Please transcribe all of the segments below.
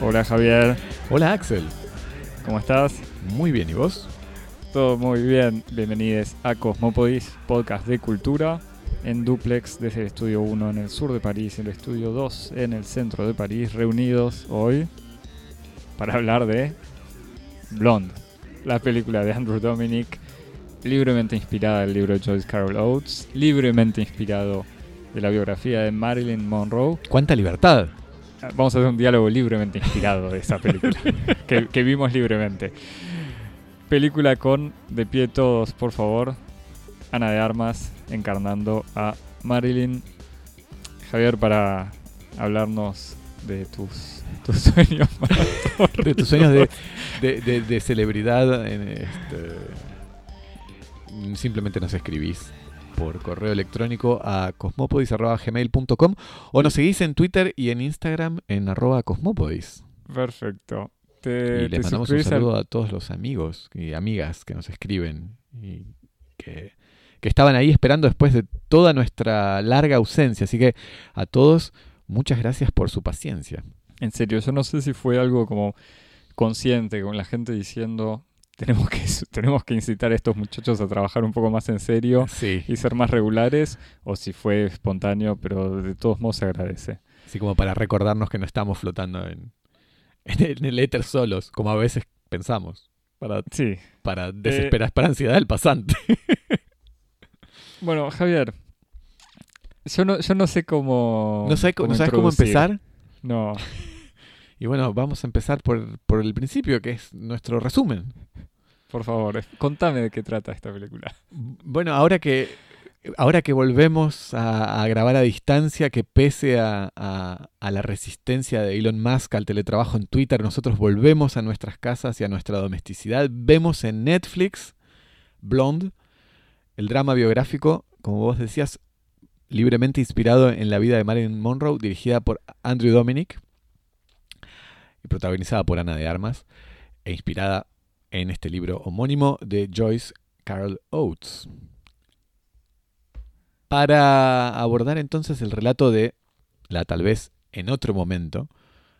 Hola Javier, Hola Axel, ¿cómo estás? muy bien, ¿y vos? Todo muy bien, bienvenidos a Cosmópodis, podcast de cultura, en duplex desde el estudio 1 en el sur de París, el estudio 2 en el centro de París, reunidos hoy para hablar de Blonde, la película de Andrew Dominic, libremente inspirada del libro de Joyce Carol Oates, libremente inspirado de la biografía de Marilyn Monroe. ¿Cuánta libertad? Vamos a hacer un diálogo libremente inspirado de esa película, que, que vimos libremente. Película con De pie todos, por favor. Ana de Armas encarnando a Marilyn. Javier, para hablarnos de tus, tus sueños De tus sueños de, de- de- de celebridad, en este, simplemente nos escribís por correo electrónico a cosmopodis.gmail.com o nos seguís en Twitter y en Instagram en arroba cosmopodis. Perfecto. Te, Y te les mandamos un al- saludo a todos los amigos y amigas que nos escriben y que, que estaban ahí esperando después de toda nuestra larga ausencia. Así que a todos, muchas gracias por su paciencia. En serio, yo no sé si fue algo como consciente, con la gente diciendo tenemos que, tenemos que incitar a estos muchachos a trabajar un poco más en serio Sí. y ser más regulares, o si fue espontáneo, pero de todos modos se agradece. Así como para recordarnos que no estamos flotando en, en el, en el éter solos, como a veces pensamos, para, Sí. para desesperar, para ansiedad del pasante. Bueno, Javier, yo no, yo no sé cómo. ¿No sabes, ¿no sabes cómo empezar? No. Y bueno, vamos a empezar por, por el principio, que es nuestro resumen. Por favor, contame de qué trata esta película. Bueno, ahora que, ahora que volvemos a, a grabar a distancia, que pese a, a- a la resistencia de Elon Musk al teletrabajo en Twitter, nosotros volvemos a nuestras casas y a nuestra domesticidad. Vemos en Netflix Blonde, el drama biográfico, como vos decías, libremente inspirado en la vida de Marilyn Monroe, dirigida por Andrew Dominic y protagonizada por Ana de Armas, e inspirada en este libro homónimo de Joyce Carol Oates. Para abordar entonces el relato de la tal vez en otro momento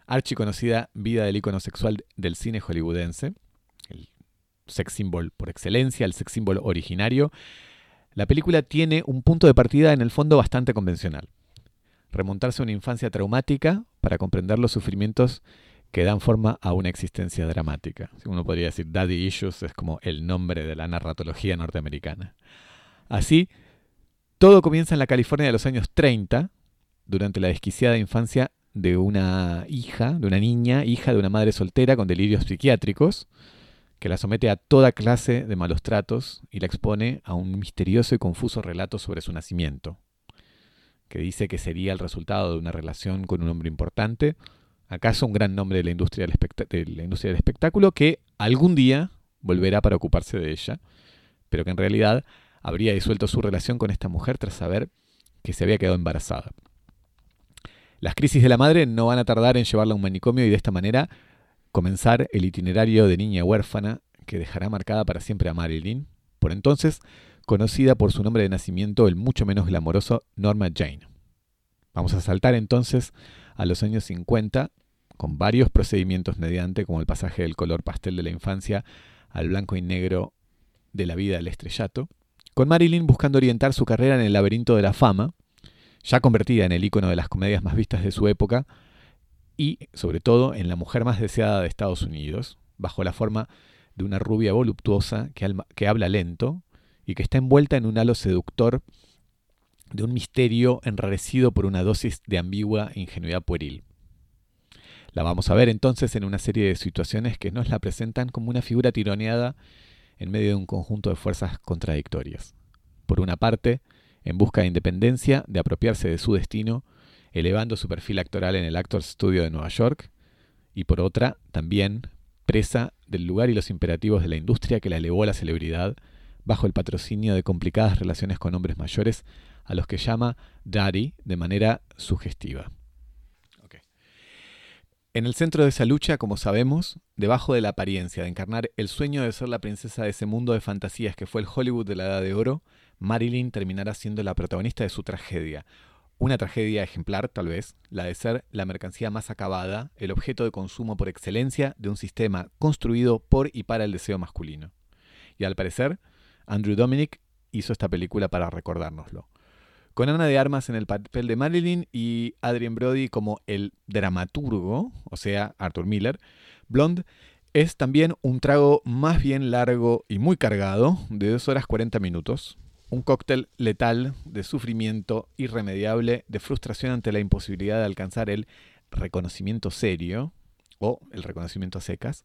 archiconocida vida del ícono sexual del cine hollywoodense, el sex symbol por excelencia, el sex symbol originario, la película tiene un punto de partida en el fondo bastante convencional. Remontarse a una infancia traumática para comprender los sufrimientos que dan forma a una existencia dramática. Uno podría decir Daddy Issues es como el nombre de la narratología norteamericana. Así, todo comienza en la California de los años 30, durante la desquiciada infancia de una hija, de una niña, hija de una madre soltera con delirios psiquiátricos, que la somete a toda clase de malos tratos y la expone a un misterioso y confuso relato sobre su nacimiento, que dice que sería el resultado de una relación con un hombre importante, acaso un gran nombre de la industria del, espectáculo, que algún día volverá para ocuparse de ella, pero que en realidad habría disuelto su relación con esta mujer tras saber que se había quedado embarazada. Las crisis de la madre no van a tardar en llevarla a un manicomio y de esta manera comenzar el itinerario de niña huérfana que dejará marcada para siempre a Marilyn, por entonces conocida por su nombre de nacimiento, el mucho menos glamoroso Norma Jane. Vamos a saltar entonces a los años 50 con varios procedimientos mediante, como el pasaje del color pastel de la infancia al blanco y negro de la vida del estrellato, con Marilyn buscando orientar su carrera en el laberinto de la fama, ya convertida en el icono de las comedias más vistas de su época, y, sobre todo, en la mujer más deseada de Estados Unidos, bajo la forma de una rubia voluptuosa que, alma- que habla lento y que está envuelta en un halo seductor de un misterio enrarecido por una dosis de ambigua ingenuidad pueril. La vamos a ver entonces en una serie de situaciones que nos la presentan como una figura tironeada en medio de un conjunto de fuerzas contradictorias. Por una parte, en busca de independencia, de apropiarse de su destino, elevando su perfil actoral en el Actors Studio de Nueva York, y por otra, también presa del lugar y los imperativos de la industria que la elevó a la celebridad, bajo el patrocinio de complicadas relaciones con hombres mayores a los que llama Daddy de manera sugestiva. En el centro de esa lucha, como sabemos, debajo de la apariencia de encarnar el sueño de ser la princesa de ese mundo de fantasías que fue el Hollywood de la Edad de Oro, Marilyn terminará siendo la protagonista de su tragedia. Una tragedia ejemplar, tal vez, la de ser la mercancía más acabada, el objeto de consumo por excelencia de un sistema construido por y para el deseo masculino. Y al parecer, Andrew Dominic hizo esta película para recordárnoslo. Con Ana de Armas en el papel de Marilyn y Adrien Brody como el dramaturgo, o sea, Arthur Miller, Blonde es también un trago más bien largo y muy cargado, de 2 horas 40 minutos. Un cóctel letal de sufrimiento irremediable, de frustración ante la imposibilidad de alcanzar el reconocimiento serio, o el reconocimiento a secas,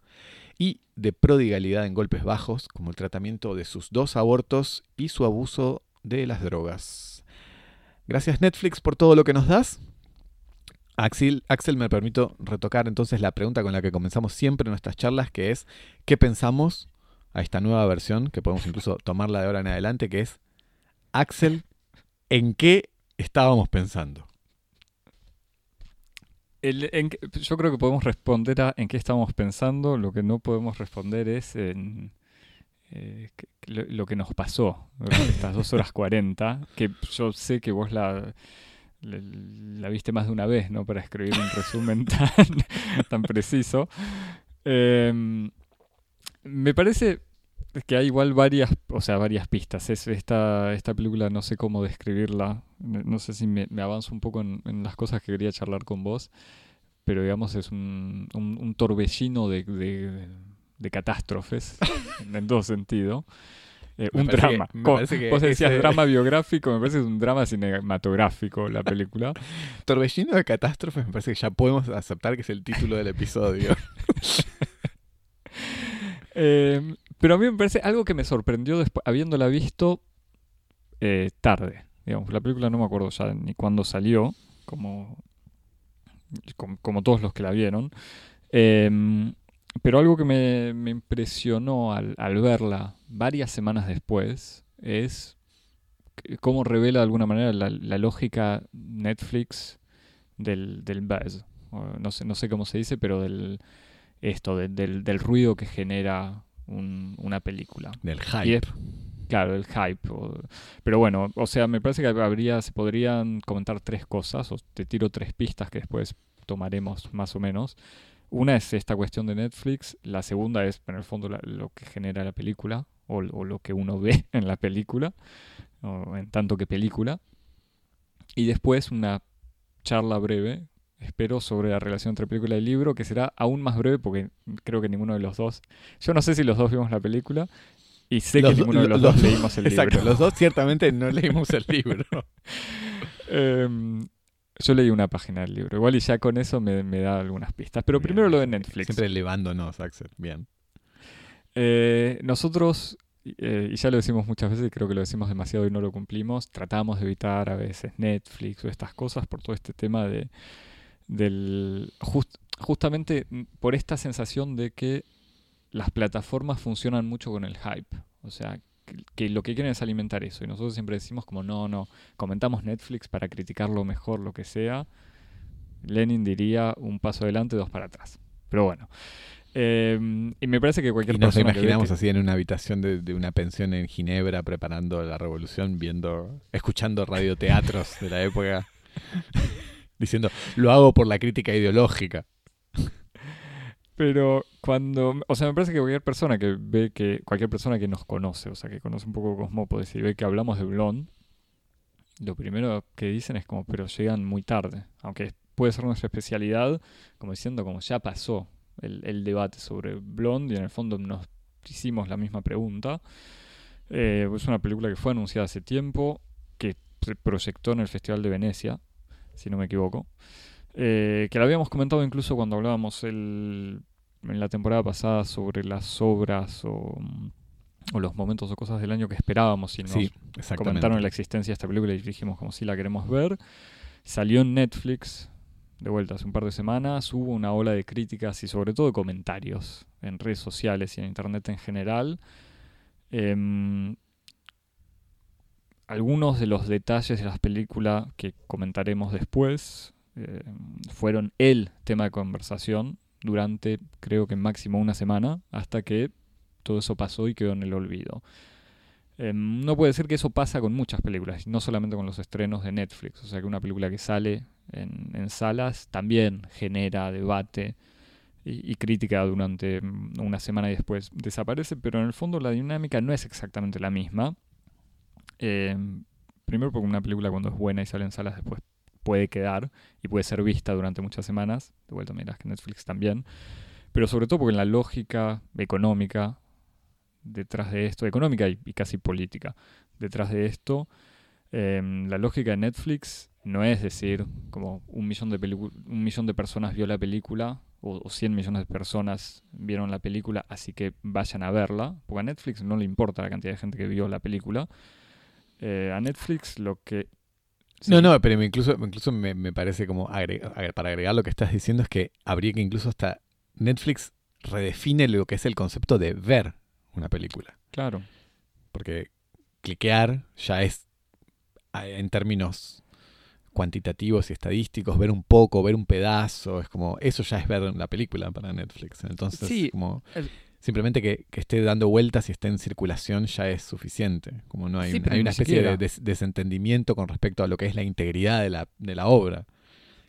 y de prodigalidad en golpes bajos, como el tratamiento de sus dos abortos y su abuso de las drogas. Gracias Netflix por todo lo que nos das. Axel, Axel, me permito retocar entonces la pregunta con la que comenzamos siempre nuestras charlas, que es, ¿qué pensamos a esta nueva versión, que podemos incluso tomarla de ahora en adelante, que es, Axel, ¿en qué estábamos pensando? yo creo que podemos responder a en qué estamos pensando, lo que no podemos responder es en eh, lo, que nos pasó estas dos horas 40, que yo sé que vos la, la, viste más de una vez, ¿no? Para escribir un resumen tan, tan preciso. Em, me parece que hay igual varias, o sea, varias pistas. Es esta, esta película no sé cómo describirla. No sé si me, avanzo un poco en, las cosas que quería charlar con vos. Pero digamos es un, un, torbellino de, de, catástrofes, en todo sentido. Eh, un drama. vos decías drama biográfico, me parece que es un drama cinematográfico la película. Torbellino de catástrofes, me parece que ya podemos aceptar que es el título del episodio. eh, pero a mí me parece algo que me sorprendió después, habiéndola visto eh, tarde. Digamos, la película no me acuerdo ya ni cuándo salió, como, como, todos los que la vieron. Pero algo que me, me impresionó al, al, verla varias semanas después es cómo revela de alguna manera la, la lógica Netflix del, del buzz. No sé, no sé cómo se dice, pero del esto, del, del ruido que genera una película. Del hype. claro, el hype. pero bueno, o sea, me parece que habría, se podrían comentar tres cosas, o te tiro tres pistas que después tomaremos más o menos. Una es esta cuestión de Netflix, la segunda es, en el fondo, lo que genera la película, o, o, lo que uno ve en la película, o en tanto que película. Y después una charla breve espero, sobre la relación entre película y libro, que será aún más breve porque creo que ninguno de los dos. Yo no sé si los dos vimos la película y sé que ninguno de los, dos leímos el libro. Exacto, los dos ciertamente no leímos el libro. Em, yo leí una página del libro, igual y ya con eso me, da algunas pistas. Pero primero lo de Netflix. Siempre elevándonos, Axel. Bien. Eh, nosotros eh, y ya lo decimos muchas veces, y creo que lo decimos demasiado y no lo cumplimos, tratamos de evitar a veces Netflix o estas cosas por todo este tema de del justamente por esta sensación de que las plataformas funcionan mucho con el hype. O sea, que, lo que quieren es alimentar eso. Y nosotros siempre decimos como, no, no, comentamos Netflix para criticarlo mejor, lo que sea. Lenin diría un paso adelante, dos para atrás. Pero bueno. Em, y me parece que cualquier y nos imaginamos así en una habitación de, de, una pensión en Ginebra preparando la revolución, viendo, escuchando radioteatros de la época diciendo, lo hago por la crítica ideológica. Pero cuando, o sea, me parece que cualquier persona que ve que, cualquier persona que nos conoce, o sea, que conoce un poco Cosmópolis y ve que hablamos de Blond, lo primero que dicen es como, pero llegan muy tarde, aunque puede ser nuestra especialidad, como diciendo, como ya pasó el, el debate sobre Blond y en el fondo nos hicimos la misma pregunta. Eh, es una película que fue anunciada hace tiempo, que se proyectó en el Festival de Venecia, si no me equivoco. Eh, que lo habíamos comentado incluso cuando hablábamos el, en la temporada pasada sobre las obras o, los momentos o cosas del año que esperábamos y nos comentaron la existencia de esta película y dijimos como si la queremos ver. Salió en Netflix de vuelta hace un par de semanas, hubo una ola de críticas y sobre todo de comentarios en redes sociales y en internet en general. Em, algunos de los detalles de las películas que comentaremos después eh, fueron el tema de conversación durante creo que máximo una semana hasta que todo eso pasó y quedó en el olvido. Em, no puede ser que eso pasa con muchas películas, no solamente con los estrenos de Netflix. O sea que una película que sale en, salas también genera debate y, crítica durante mm, una semana y después desaparece, pero en el fondo la dinámica no es exactamente la misma. Em, primero porque una película cuando es buena y sale en salas después puede quedar y puede ser vista durante muchas semanas. De vuelta miras que Netflix también. Pero sobre todo porque en la lógica económica detrás de esto, económica y, casi política, detrás de esto, em, la lógica de Netflix no es decir como un millón de, un millón de personas vio la película o, o, 100 millones de personas vieron la película, así que vayan a verla, porque a Netflix no le importa la cantidad de gente que vio la película. Eh, a Netflix lo que... No, no, pero incluso, incluso me, parece como, para agregar lo que estás diciendo, es que habría que incluso hasta Netflix redefine lo que es el concepto de ver una película. Claro. Porque cliquear ya es, en términos cuantitativos y estadísticos, ver un poco, ver un pedazo, es como, eso ya es ver la película para Netflix. Entonces, como, simplemente que, esté dando vueltas y esté en circulación ya es suficiente. Como no hay, hay una especie de desentendimiento con respecto a lo que es la integridad de la, de la obra,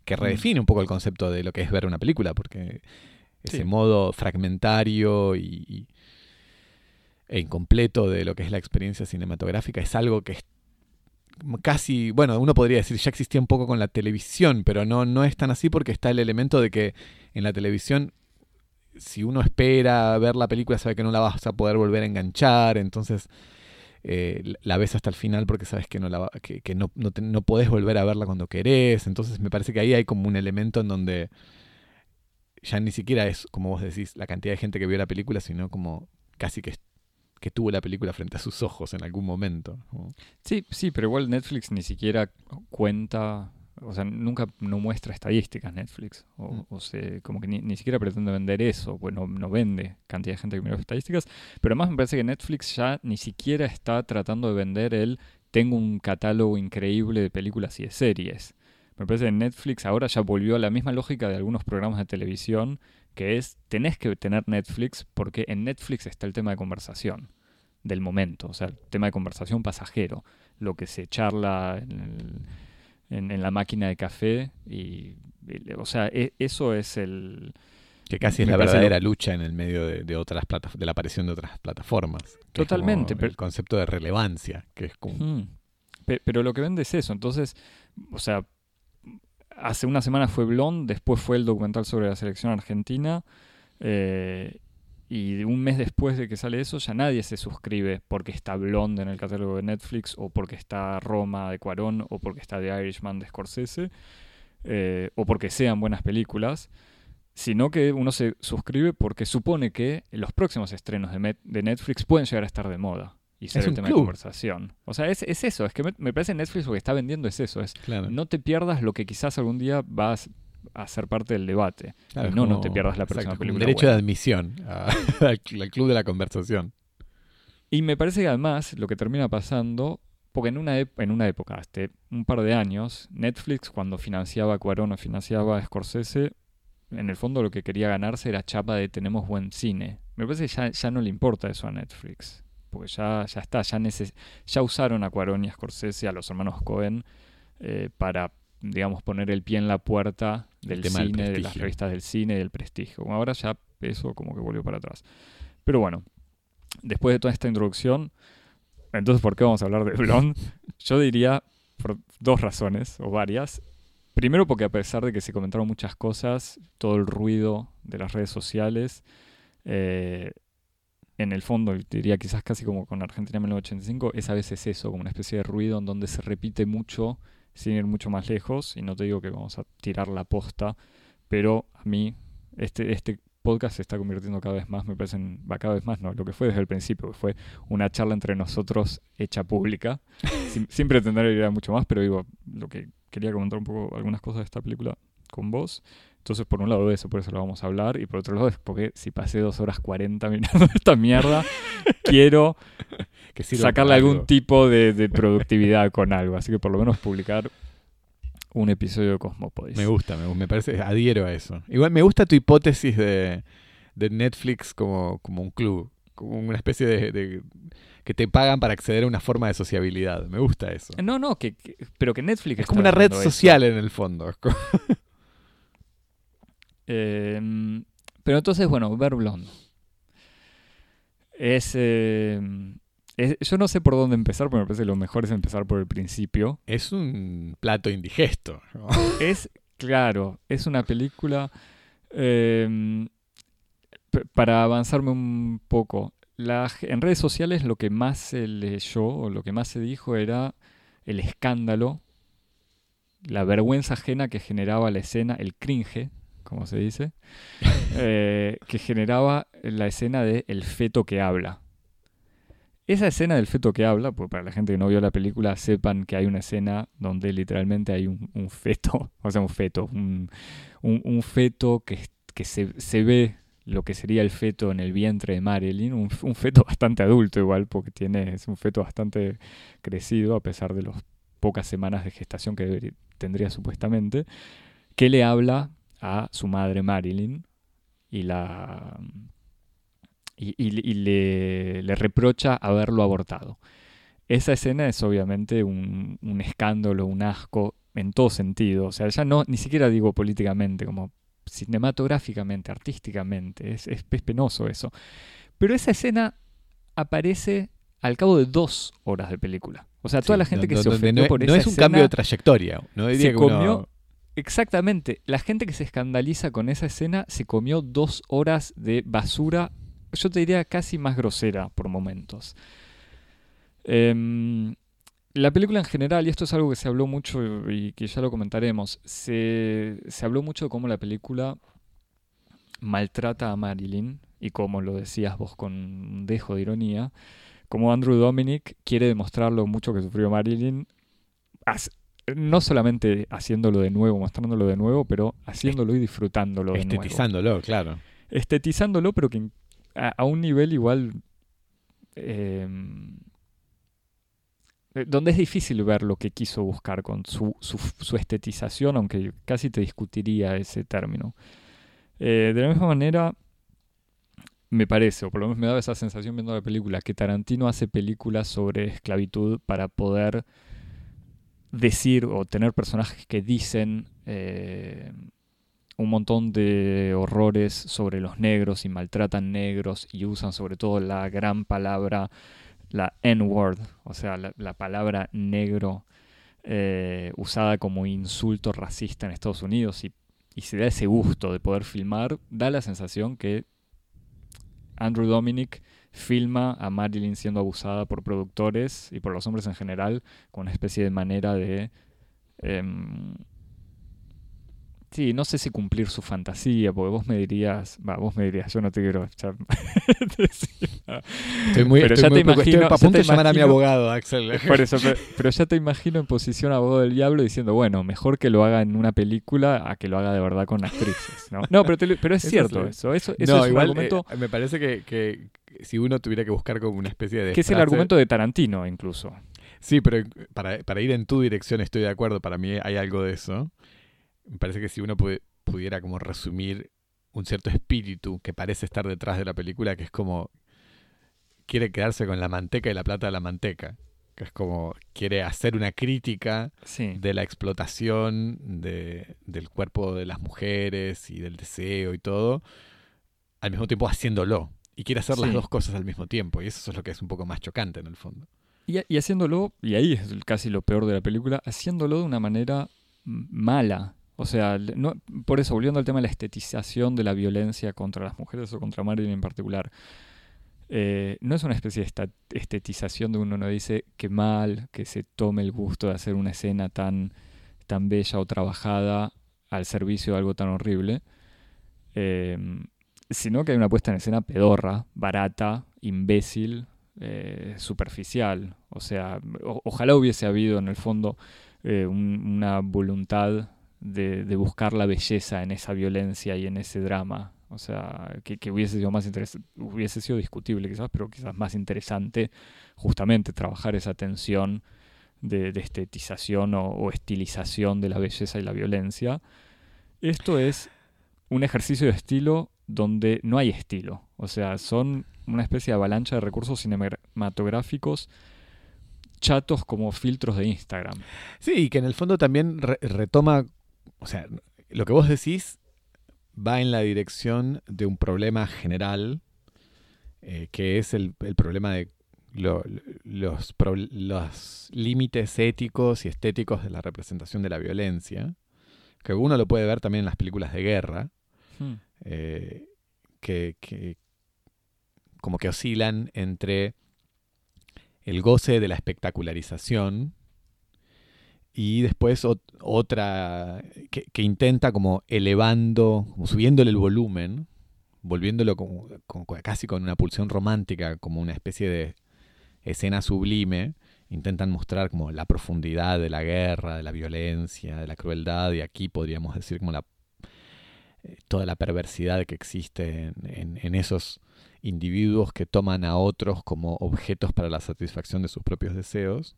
que mm. redefine un poco el concepto de lo que es ver una película, porque ese modo fragmentario y e incompleto de lo que es la experiencia cinematográfica es algo que es casi, bueno, uno podría decir ya existía un poco con la televisión, pero no, no es tan así porque está el elemento de que en la televisión si uno espera ver la película sabe que no la vas a poder volver a enganchar, entonces eh, la ves hasta el final porque sabes que no la que, que no, no, no, podés volver a verla cuando querés, entonces me parece que ahí hay como un elemento en donde ya ni siquiera es, como vos decís, la cantidad de gente que vio la película, sino como casi que que tuvo la película frente a sus ojos en algún momento. Sí, sí, pero igual Netflix ni siquiera cuenta, o sea, nunca no muestra estadísticas Netflix, o, mm. como que ni, siquiera pretende vender eso, pues no, vende cantidad de gente que mira estadísticas, pero además me parece que Netflix ya ni siquiera está tratando de vender el tengo un catálogo increíble de películas y de series. Me parece que Netflix ahora ya volvió a la misma lógica de algunos programas de televisión que es, tenés que tener Netflix porque en Netflix está el tema de conversación del momento, o sea, el tema de conversación pasajero, lo que se charla en, la máquina de café y, o sea, e, eso es el... Que casi es la verdadera lucha en el medio de, otras de la aparición de otras plataformas. Totalmente. el concepto de relevancia, que es como... pero lo que vende es eso, entonces, o sea, hace una semana fue Blonde, después fue el documental sobre la selección argentina. Eh, y un mes después de que sale eso, ya nadie se suscribe porque está Blonde en el catálogo de Netflix, o porque está Roma de Cuarón, o porque está The Irishman de Scorsese, eh, o porque sean buenas películas, sino que uno se suscribe porque supone que los próximos estrenos de Netflix pueden llegar a estar de moda y ser el tema de conversación. O sea, es, eso, es que me, parece Netflix lo que está vendiendo es eso, es no te pierdas lo que quizás algún día vas a ser parte del debate. y no, no te pierdas la próxima película. derecho de admisión al, club de la conversación. Y me parece que además lo que termina pasando, porque en una, en una época, hace un par de años, Netflix cuando financiaba a Cuarón o financiaba a Scorsese, en el fondo lo que quería ganarse era chapa de tenemos buen cine. Me parece que ya, ya no le importa eso a Netflix porque ya, ya está, ya, ya usaron a Cuarón y a Scorsese, a los hermanos Cohen, eh, para, digamos, poner el pie en la puerta del cine, de las revistas del cine y del prestigio. Ahora ya eso como que volvió para atrás. Pero bueno, después de toda esta introducción, entonces, ¿por qué vamos a hablar de Blonde? Yo diría por dos razones, o varias. Primero porque a pesar de que se comentaron muchas cosas, todo el ruido de las redes sociales, eh, en el fondo, diría quizás casi como con Argentina 1985, es a veces eso, como una especie de ruido en donde se repite mucho sin ir mucho más lejos. Y no te digo que vamos a tirar la posta, pero a mí este, este podcast se está convirtiendo cada vez más, me parece, va cada vez más, no, lo que fue desde el principio, que fue una charla entre nosotros hecha pública, sin, sin, pretender ir a mucho más, pero digo, lo que quería comentar un poco algunas cosas de esta película con vos. Entonces, por un lado de eso, por eso lo vamos a hablar. Y por otro lado, es porque si pasé dos horas 40 mirando esta mierda, quiero sacarle algún tipo de, productividad con algo. Así que por lo menos publicar un episodio de Cosmopodis. Me gusta, me, me parece, adhiero a eso. Igual me gusta tu hipótesis de, de Netflix como, como un club, como una especie de, de- que te pagan para acceder a una forma de sociabilidad. Me gusta eso. No, no, que, que- pero que Netflix Es como una red social en el fondo. Eh, pero entonces, bueno, Ver Blonde. Es, eh, es- Yo no sé por dónde empezar, pero me parece que lo mejor es empezar por el principio. Es un plato indigesto. ¿no? Es, claro, es una película. eh, p- para avanzarme un poco, la en redes sociales lo que más se leyó o lo que más se dijo era el escándalo, la vergüenza ajena que generaba la escena, el cringe, como se dice, eh, que generaba la escena de el feto que habla. Esa escena del feto que habla, pues para la gente que no vio la película, sepan que hay una escena donde literalmente hay un, feto, o sea, un feto, un, feto que, se, ve lo que sería el feto en el vientre de Marilyn, un, un feto bastante adulto igual, porque tiene, es un feto bastante crecido a pesar de las pocas semanas de gestación que debería- tendría supuestamente, que le habla a su madre Marilyn y la y, y- y le, le reprocha haberlo abortado. Esa escena es obviamente un, un escándalo, un asco en todo sentido. O sea, ya no, ni siquiera digo políticamente, como cinematográficamente, artísticamente. Es, es, es penoso eso. Pero esa escena aparece al cabo de dos horas de película. O sea, toda Sí, la gente no- que no- se ofendió no, por no esa es un escena cambio de trayectoria. No diría se que uno- comió Exactamente. La gente que se escandaliza con esa escena se comió dos horas de basura, yo te diría casi más grosera por momentos. Em, la película en general, y esto es algo que se habló mucho y que ya lo comentaremos, se, se habló mucho de cómo la película maltrata a Marilyn y como lo decías vos con un dejo de ironía, como Andrew Dominic quiere demostrar lo mucho que sufrió Marilyn, no solamente haciéndolo de nuevo, mostrándolo de nuevo, pero haciéndolo y disfrutándolo de nuevo. estetizándolo, claro. Estetizándolo, pero que a, un nivel igual... eh, eh, donde es difícil ver lo que quiso buscar con su, su, su estetización, aunque casi te discutiría ese término. Eh, de la misma manera, me parece, o por lo menos me daba esa sensación viendo la película, que Tarantino hace películas sobre esclavitud para poder decir o tener personajes que dicen eh, un montón de horrores sobre los negros y maltratan negros y usan sobre todo la gran palabra, la N-word, o sea, la, la palabra negro eh, usada como insulto racista en Estados Unidos y, y se da ese gusto de poder filmar, da la sensación que Andrew Dominic filma a Marilyn siendo abusada por productores y por los hombres en general con una especie de manera de... em, sí, no sé si cumplir su fantasía, porque vos me dirías, va, vos me dirías, yo no te quiero echar... Estoy muy, Pero estoy ya muy te estoy a punto de llamar a mi abogado, Axel. Por eso, pero, pero ya te imagino en posición abogado del diablo diciendo, bueno, mejor que lo haga en una película a que lo haga de verdad con actrices, ¿no? No, pero, te lo- pero es cierto eso, eso, eso no, es un igual argumento eh, me parece que, que- si uno tuviera que buscar como una especie de que es el argumento de Tarantino incluso. Sí, pero para, para ir en tu dirección estoy de acuerdo, para mí hay algo de eso. Me parece que si uno pu- pudiera como resumir un cierto espíritu que parece estar detrás de la película, que es como quiere quedarse con la manteca y la plata de la manteca, que es como quiere hacer una crítica Sí. de la explotación de, del cuerpo de las mujeres y del deseo y todo, al mismo tiempo haciéndolo. Y quiere hacer las dos cosas al mismo tiempo. Y eso es lo que es un poco más chocante en el fondo. Y, y haciéndolo, y ahí es casi lo peor de la película, haciéndolo de una manera mala. O sea, por eso, volviendo al tema de la estetización de la violencia contra las mujeres o contra Marilyn en particular, eh, no es una especie de estetización de uno no dice que mal que se tome el gusto de hacer una escena tan, tan bella o trabajada al servicio de algo tan horrible, eh, sino que hay una puesta en escena pedorra, barata, imbécil, eh, superficial. O sea, ojalá hubiese habido en el fondo eh, un- una voluntad de, buscar la belleza en esa violencia y en ese drama. O sea, que, hubiese sido más hubiese sido discutible quizás, pero quizás más interesante justamente trabajar esa tensión de, estetización o, estilización de la belleza y la violencia. Esto es un ejercicio de estilo donde no hay estilo. O sea, son una especie de avalancha de recursos cinematográficos chatos como filtros de Instagram. Sí, y que en el fondo también re- retoma, o sea, lo que vos decís va en la dirección de un problema general, eh, que es el, el problema de lo- los, pro- los límites éticos y estéticos de la representación de la violencia, que uno lo puede ver también en las películas de guerra, Hmm. eh, que, que como que oscilan entre el goce de la espectacularización y después ot- otra que, intenta como elevando, como subiéndole el volumen, volviéndolo como, casi con una pulsión romántica, como una especie de escena sublime, intentan mostrar como la profundidad de la guerra, de la violencia, de la crueldad, y aquí podríamos decir como la eh, toda la perversidad que existe en esos individuos que toman a otros como objetos para la satisfacción de sus propios deseos.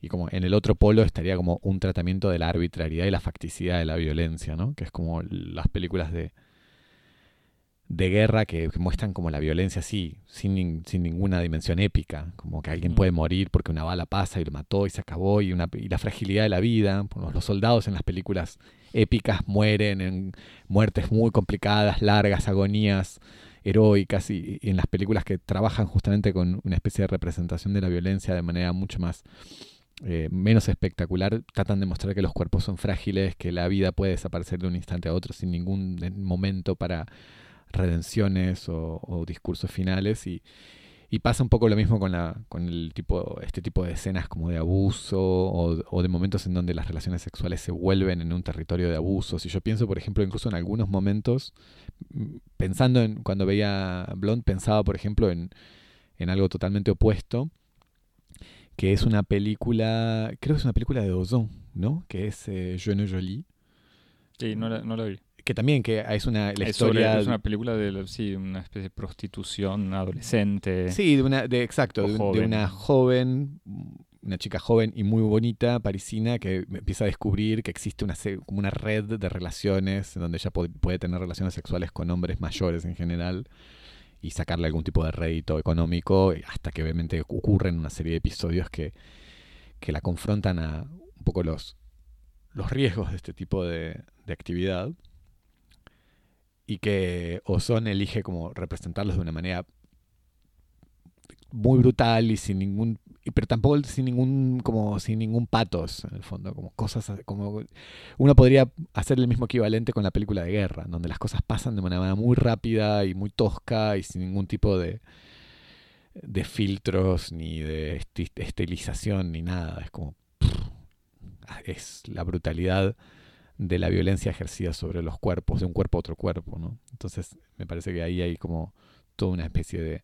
Y como en el otro polo estaría como un tratamiento de la arbitrariedad y la facticidad de la violencia, ¿no? Que es como las películas de, de guerra que, que muestran como la violencia así, sin, sin ninguna dimensión épica, como que alguien puede morir porque una bala pasa y lo mató y se acabó, y, una, y la fragilidad de la vida. Los, los soldados en las películas épicas mueren en muertes muy complicadas, largas, agonías heroicas, y, y en las películas que trabajan justamente con una especie de representación de la violencia de manera mucho más eh, menos espectacular, tratan de mostrar que los cuerpos son frágiles, que la vida puede desaparecer de un instante a otro sin ningún eh, momento para redenciones o, discursos finales. Y, y pasa un poco lo mismo con la con el tipo este tipo de escenas como de abuso o, o de momentos en donde las relaciones sexuales se vuelven en un territorio de abuso si yo pienso por ejemplo incluso en algunos momentos mm, pensando en cuando veía Blonde pensaba por ejemplo en, en algo totalmente opuesto que es una película creo que es una película de Ozon ¿no? que es eh, Je ne Jolie Sí, no la, no la vi. que también que es una la es, sobre- historia es una película de, sí, una especie de prostitución adolescente. Sí, de una, de, exacto, de, de una joven, una chica joven y muy bonita, parisina, que empieza a descubrir que existe una, como una red de relaciones en donde ella puede tener relaciones sexuales con hombres mayores en general y sacarle algún tipo de rédito económico, y hasta que obviamente ocurren una serie de episodios que, que la confrontan a un poco los, los riesgos de este tipo de, de actividad. Y que Ozon elige como representarlos de una manera muy brutal y sin ningún pero tampoco sin ningún como sin ningún patos en el fondo como cosas como uno podría hacer el mismo equivalente con la película de guerra donde las cosas pasan de una manera muy rápida y muy tosca y sin ningún tipo de de filtros ni de esti- estilización ni nada es como es la brutalidad de la violencia ejercida sobre los cuerpos, de un cuerpo a otro cuerpo, ¿no? Entonces, me parece que ahí hay como toda una especie de...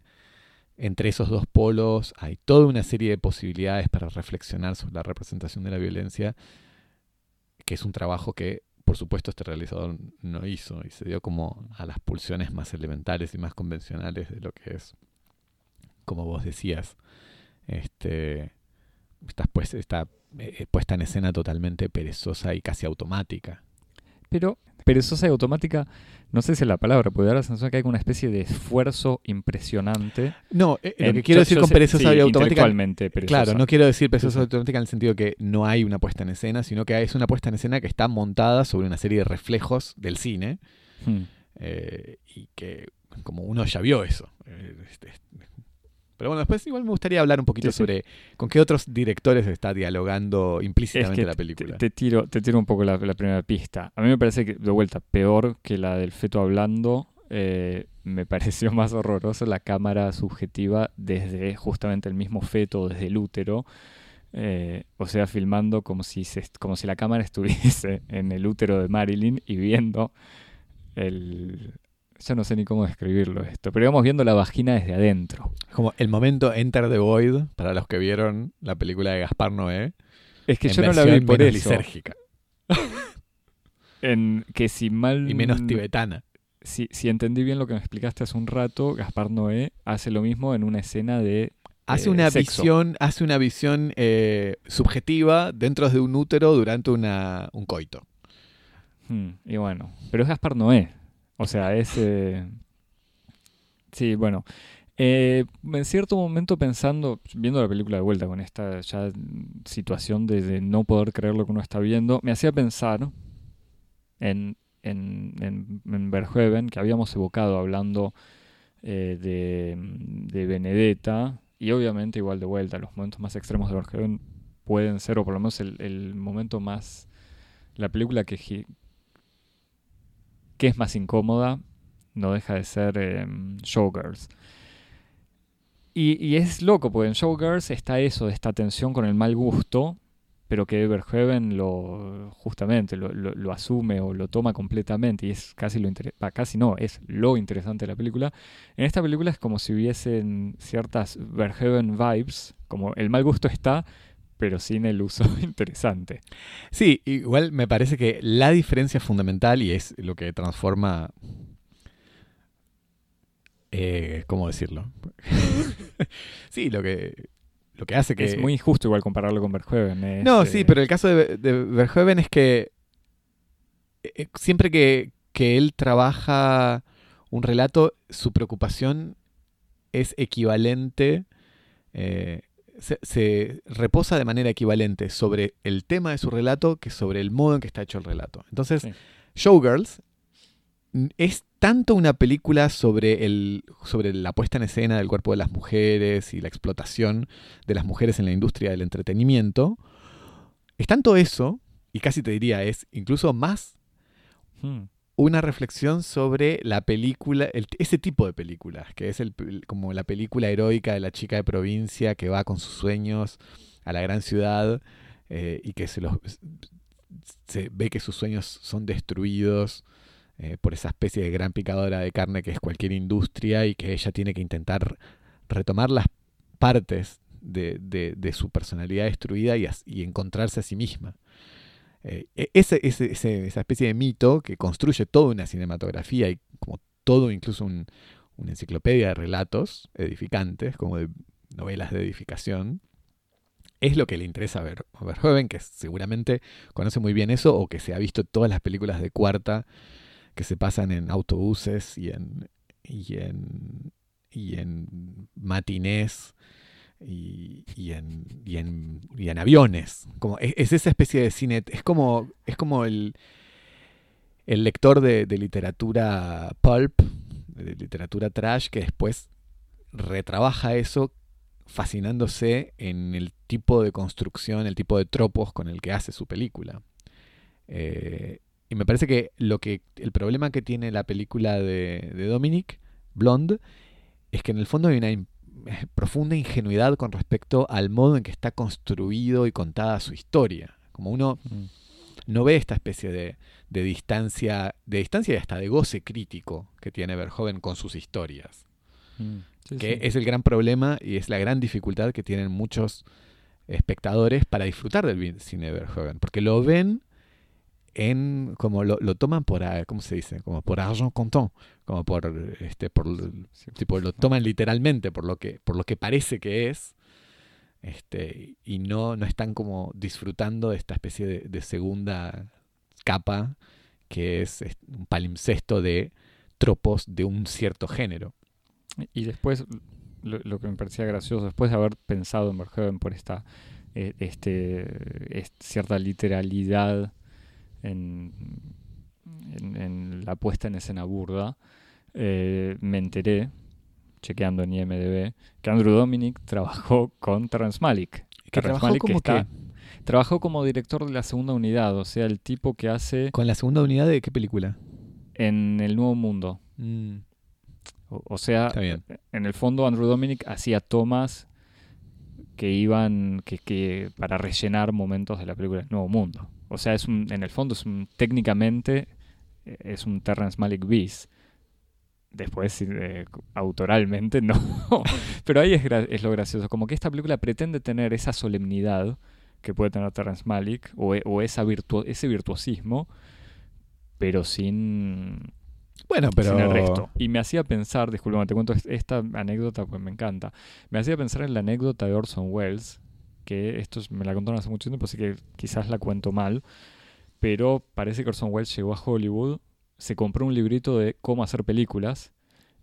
Entre esos dos polos hay toda una serie de posibilidades para reflexionar sobre la representación de la violencia, que es un trabajo que, por supuesto, este realizador no hizo y se dio como a las pulsiones más elementales y más convencionales de lo que es, como vos decías, este, esta, pues, esta eh, puesta en escena totalmente perezosa y casi automática. Pero perezosa y automática, no sé si es la palabra, puede dar la sensación que hay una especie de esfuerzo impresionante. No, eh, lo en- que quiero yo- decir yo con perezosa sí, y automática. perezosa. Claro, no quiero decir perezosa y automática en el sentido que no hay una puesta en escena, sino que es una puesta en escena que está montada sobre una serie de reflejos del cine Hmm. eh, y que como uno ya vio eso. eh, este, pero bueno, después igual me gustaría hablar un poquito Sí, sí. sobre con qué otros directores está dialogando Es implícitamente que la te, película. te tiro, te tiro un poco la, la primera pista. A mí me parece que, de vuelta, peor que la del feto hablando, eh, me pareció más horrorosa la cámara subjetiva desde justamente el mismo feto, desde el útero. Eh, o sea, filmando como si, se, como si la cámara estuviese en el útero de Marilyn y viendo el... Ya no sé ni cómo describirlo esto, pero íbamos viendo la vagina desde adentro. Como el momento Enter the Void, para los que vieron la película de Gaspar Noé, Es que yo no la vi por menos eso. lisérgica En que si mal... y menos tibetana. si, si entendí bien lo que me explicaste hace un rato, Gaspar Noé hace lo mismo en una escena de Hace eh, una visión, hace una visión eh, subjetiva dentro de un útero durante una, un coito. Hmm, y bueno, pero es Gaspar Noé. O sea, es... eh, Sí, bueno. Eh, en cierto momento pensando, viendo la película de vuelta con esta ya situación de, no poder creer lo que uno está viendo, me hacía pensar en, en, en, que habíamos evocado hablando eh, de, de Benedetta, y obviamente igual de vuelta, los momentos más extremos de Verhoeven pueden ser, o por lo menos el, el momento más, la película que, que es más incómoda, no deja de ser em, Showgirls. Y, es loco, porque en Showgirls está eso, esta tensión con el mal gusto, pero que Verhoeven lo justamente lo, asume o lo toma completamente y es casi lo va, casi no, es lo interesante de la película. En esta película es como si hubiesen ciertas Verhoeven vibes, como el mal gusto está, pero sin el uso interesante. Sí, igual me parece que la diferencia fundamental y es lo que transforma... Eh, ¿Cómo decirlo? sí, lo que, lo que hace que... Es muy injusto igual compararlo con Verhoeven. es, No, eh, sí, pero el caso de, de Verhoeven es que eh, siempre que, que él trabaja un relato, su preocupación es equivalente, eh, se, se reposa de manera equivalente sobre el tema de su relato que sobre el modo en que está hecho el relato. Entonces, Sí. Showgirls es tanto una película sobre, el, sobre la puesta en escena del cuerpo de las mujeres y la explotación de las mujeres en la industria del entretenimiento. Es tanto eso, y casi te diría, es incluso más hmm, una reflexión sobre la película, el- ese tipo de películas, que es el, como la película heroica de la chica de provincia que va con sus sueños a la gran ciudad eh, y que se, los, se ve que sus sueños son destruidos eh, por esa especie de gran picadora de carne que es cualquier industria y que ella tiene que intentar retomar las partes de, de- de su personalidad destruida y, y encontrarse a sí misma. Eh, e- ese, esa especie de mito que construye toda una cinematografía y como todo, incluso un- una enciclopedia de relatos edificantes, como de novelas de edificación, es lo que le interesa a, Ver, a Verhoeven, que seguramente conoce muy bien eso o que se ha visto todas las películas de cuarta que se pasan en autobuses y en, y en, y en matinés y, en, y, en, y en aviones. Como es, es esa especie de cine, es como, es como el, el lector de, de literatura pulp, de literatura trash, que después retrabaja eso fascinándose en el tipo de construcción, el tipo de tropos con el que hace su película. Eh, y me parece que lo que el problema que tiene la película de, Dominic, Blonde, es que en el fondo hay una profunda ingenuidad con respecto al modo en que está construido y contada su historia. Como uno hmm. no ve esta especie de, de distancia, de distancia y hasta de goce crítico que tiene Verhoeven con sus historias Mm, sí, que sí. es el gran problema y es la gran dificultad que tienen muchos espectadores para disfrutar del cine de Verhoeven, porque lo ven en como lo, lo toman por ah, ¿cómo se dice? como por argent comptant, como por este por tipo lo toman literalmente por lo que por lo que parece que es este y no no están como disfrutando de esta especie de, de segunda capa que es un palimpsesto de tropos de un cierto género. Y después, lo, lo que me parecía gracioso, después de haber pensado en Verhoeven por esta eh, este, es- cierta literalidad en, en- en la puesta en escena burda, eh, me enteré, chequeando en IMDB, que Andrew Dominic trabajó con Terrence Malick. Que Terrence trabajó Malick como está- que Trabajó como director de la segunda unidad, o sea, el tipo que hace con la segunda unidad de qué película? en El Nuevo Mundo. Mm, O, o sea, en el fondo Andrew Dominic hacía tomas que iban que, que para rellenar momentos de la película El Nuevo Mundo. O sea, es un, en el fondo es un, técnicamente eh, es un Terrence Malick bis. Después, eh, autoralmente, no. Pero ahí es, es lo gracioso. Como que esta película pretende tener esa solemnidad que puede tener Terrence Malick o, e- o esa virtu- ese virtuosismo, pero sin Bueno, pero. sin el resto. Y me hacía pensar, disculpa, te cuento es- esta anécdota, pues me encanta. Me hacía pensar en la anécdota de Orson Welles, que esto es- me la contaron hace mucho tiempo, así que quizás la cuento mal. Pero parece que Orson Welles llegó a Hollywood, se compró un librito de cómo hacer películas.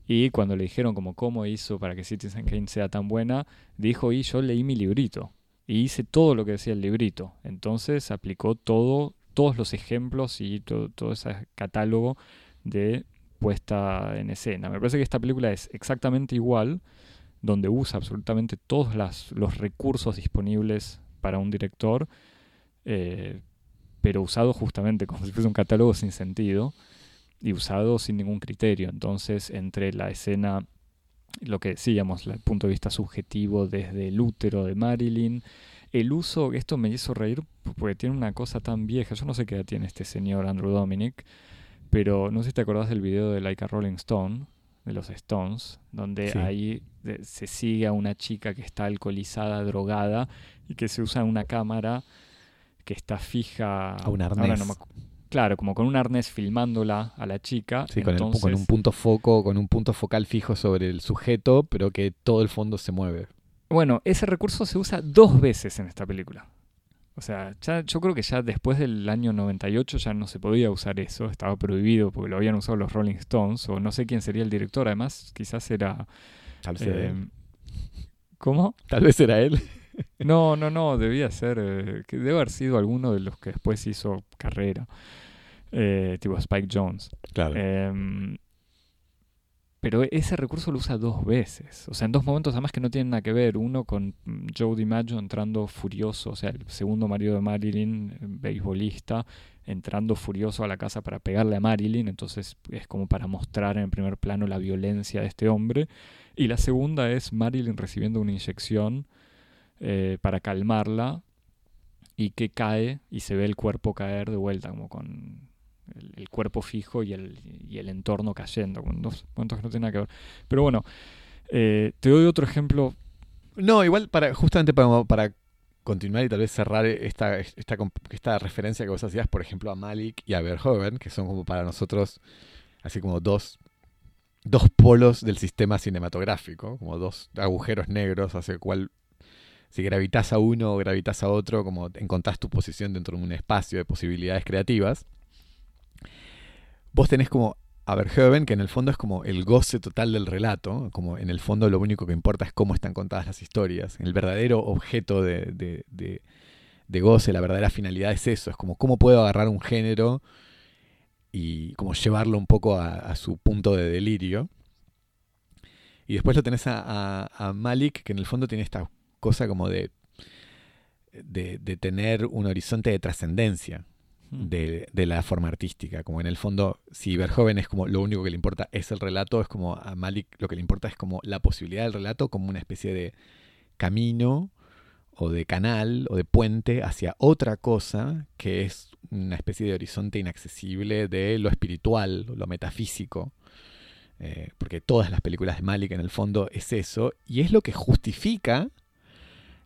Y cuando le dijeron cómo hizo para que Citizen Kane sea tan buena, dijo, y yo leí mi librito. Y hice todo lo que decía el librito. Entonces aplicó todo, todos los ejemplos y to- todo ese catálogo de puesta en escena. Me parece que esta película es exactamente igual, donde usa absolutamente todos los recursos disponibles para un director, eh, pero usado justamente como si fuese un catálogo sin sentido y usado sin ningún criterio. Entonces, entre la escena, lo que decíamos, el punto de vista subjetivo desde el útero de Marilyn, el uso, esto me hizo reír porque tiene una cosa tan vieja, yo no sé qué edad tiene este señor Andrew Dominic, pero no sé si te acordás del video de Like a Rolling Stone, de los Stones, donde Sí. ahí de- se sigue a una chica que está alcoholizada, drogada, y que se usa una cámara que está fija A un arnés. no me acu- claro, como con un arnés filmándola a la chica. Sí, con, el con un punto foco, con un punto focal fijo sobre el sujeto, pero que todo el fondo se mueve. Bueno, ese recurso se usa dos veces en esta película. O sea, ya, yo creo que ya después del año 98 ya no se podía usar eso, estaba prohibido porque lo habían usado los Rolling Stones, o no sé quién sería el director, además quizás era... Tal vez, era eh, él. ¿Cómo? Tal vez era él. No, no, no, debía ser, eh, que debe haber sido alguno de los que después hizo carrera, eh, tipo Spike Jones. Claro. Pero ese recurso lo usa dos veces. O sea, en dos momentos además que no tienen nada que ver. Uno con mm, Joe DiMaggio entrando furioso, o sea, el segundo marido de Marilyn, eh, beisbolista, entrando furioso a la casa para pegarle a Marilyn. Entonces es como para mostrar en primer plano la violencia de este hombre. Y la segunda es Marilyn recibiendo una inyección eh, para calmarla y que cae y se ve el cuerpo caer de vuelta, como con el, cuerpo fijo y el, y el entorno cayendo, con dos momentos que no tienen nada que ver. Pero bueno, eh, te doy otro ejemplo. No, igual para justamente para, para continuar y tal vez cerrar esta, esta, esta referencia que vos hacías, por ejemplo, a Malik y a Verhoeven, que son como para nosotros así como dos, dos polos del sistema cinematográfico, como dos agujeros negros hacia el cual si gravitas a uno o gravitas a otro, como encontrás tu posición dentro de un espacio de posibilidades creativas. Vos tenés como a Verhoeven, que en el fondo es como el goce total del relato, como en el fondo lo único que importa es cómo están contadas las historias. El verdadero objeto de, de- de- goce, la verdadera finalidad es eso, es como cómo puedo agarrar un género y como llevarlo un poco a, su punto de delirio. Y después lo tenés a, Malik, que en el fondo tiene esta cosa como de, de tener un horizonte de trascendencia de, de la forma artística. Como en el fondo, si Verhoeven es como lo único que le importa es el relato, es como a Malik lo que le importa es como la posibilidad del relato como una especie de camino o de canal o de puente hacia otra cosa que es una especie de horizonte inaccesible de lo espiritual, lo metafísico. Eh, porque todas las películas de Malik en el fondo es eso, y es lo que justifica,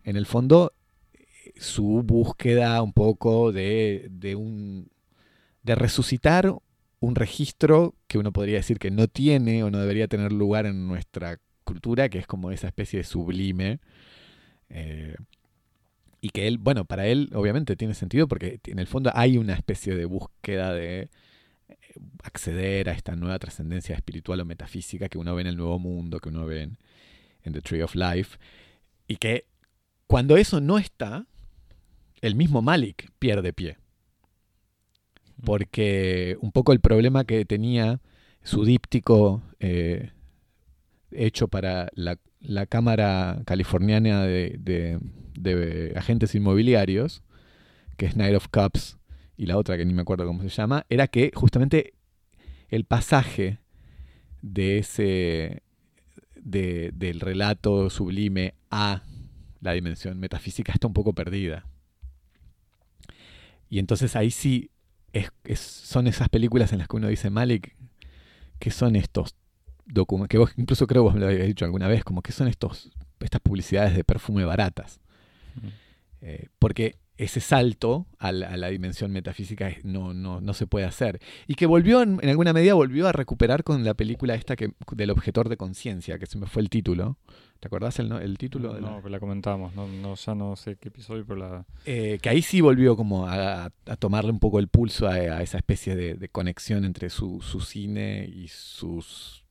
en el fondo, su búsqueda un poco de, de un de resucitar un registro que uno podría decir que no tiene o no debería tener lugar en nuestra cultura, que es como esa especie de sublime. eh, y que él, bueno, para él obviamente tiene sentido porque en el fondo hay una especie de búsqueda de eh, acceder a esta nueva trascendencia espiritual o metafísica que uno ve en el Nuevo Mundo, que uno ve en, en The Tree of Life, y que cuando eso no está, el mismo Malik pierde pie. Porque un poco el problema que tenía su díptico eh, hecho para la, la Cámara Californiana de, de- de Agentes Inmobiliarios, que es Night of Cups, y la otra que ni me acuerdo cómo se llama, era que justamente el pasaje de ese de- del relato sublime a la dimensión metafísica está un poco perdida. Y entonces ahí sí es- es- son esas películas en las que uno dice, Malik, ¿qué son estos documentos? Que vos incluso creo vos me lo habías dicho alguna vez, como que son estos estas publicidades de perfume baratas. Mm. Eh, porque ese salto a la, a la dimensión metafísica no, no, no se puede hacer. Y que volvió, en, en alguna medida, volvió a recuperar con la película esta que, del objetor de conciencia, que se me fue el título. ¿Te acordás el, el título? de la- No, pero la comentamos. No, no, ya no sé qué episodio, pero la. Eh, que ahí sí volvió como a, a tomarle un poco el pulso a, a esa especie de, de conexión entre su, su cine y sus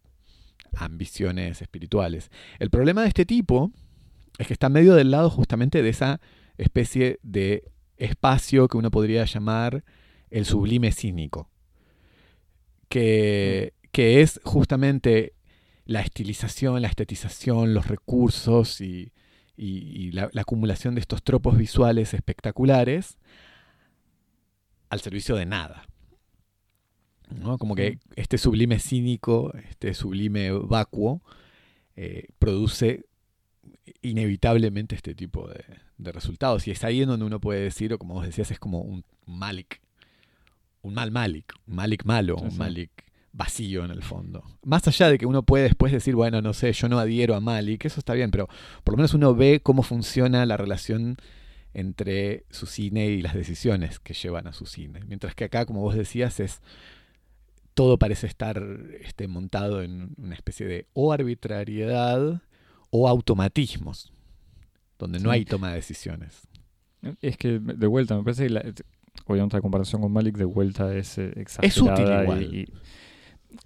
ambiciones espirituales. El problema de este tipo es que está medio del lado justamente de esa especie de espacio que uno podría llamar el sublime cínico, que, que es justamente la estilización, la estetización, los recursos y, y- y la, la acumulación de estos tropos visuales espectaculares al servicio de nada. ¿no? Como que este sublime cínico, este sublime vacuo, eh, produce inevitablemente este tipo de, de resultados. Y es ahí en donde uno puede decir, o como vos decías, es como un Malik, un mal Malik, un Malik malo, Sí, un. Malik vacío en el fondo. Más allá de que uno puede después decir, bueno, no sé, yo no adhiero a Malik, eso está bien, pero por lo menos uno ve cómo funciona la relación entre su cine y las decisiones que llevan a su cine. Mientras que acá, como vos decías, es todo parece estar este, montado en una especie de o arbitrariedad o automatismos, donde no Sí. hay toma de decisiones. Es que, de vuelta, me parece que la, obviamente la comparación con Malik de vuelta es eh, exagerada. útil igual. y-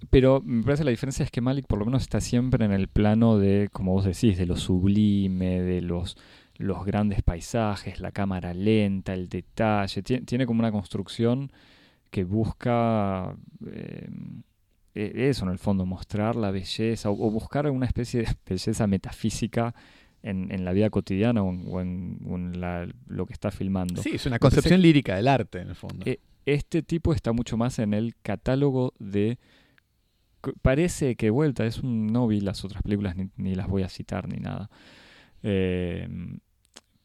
pero me parece la diferencia es que Malik por lo menos está siempre en el plano de, como vos decís, de lo sublime, de los, los grandes paisajes, la cámara lenta, el detalle. Tie- Tiene, como una construcción que busca eh, eso en el fondo, mostrar la belleza o, o buscar una especie de belleza metafísica en, en la vida cotidiana o en, o en- o en la- lo que está filmando. Sí, es una concepción lírica del arte, en el fondo. Eh, Este tipo está mucho más en el catálogo de... Parece que vuelta, es un, no vi las otras películas ni, ni las voy a citar ni nada. Eh,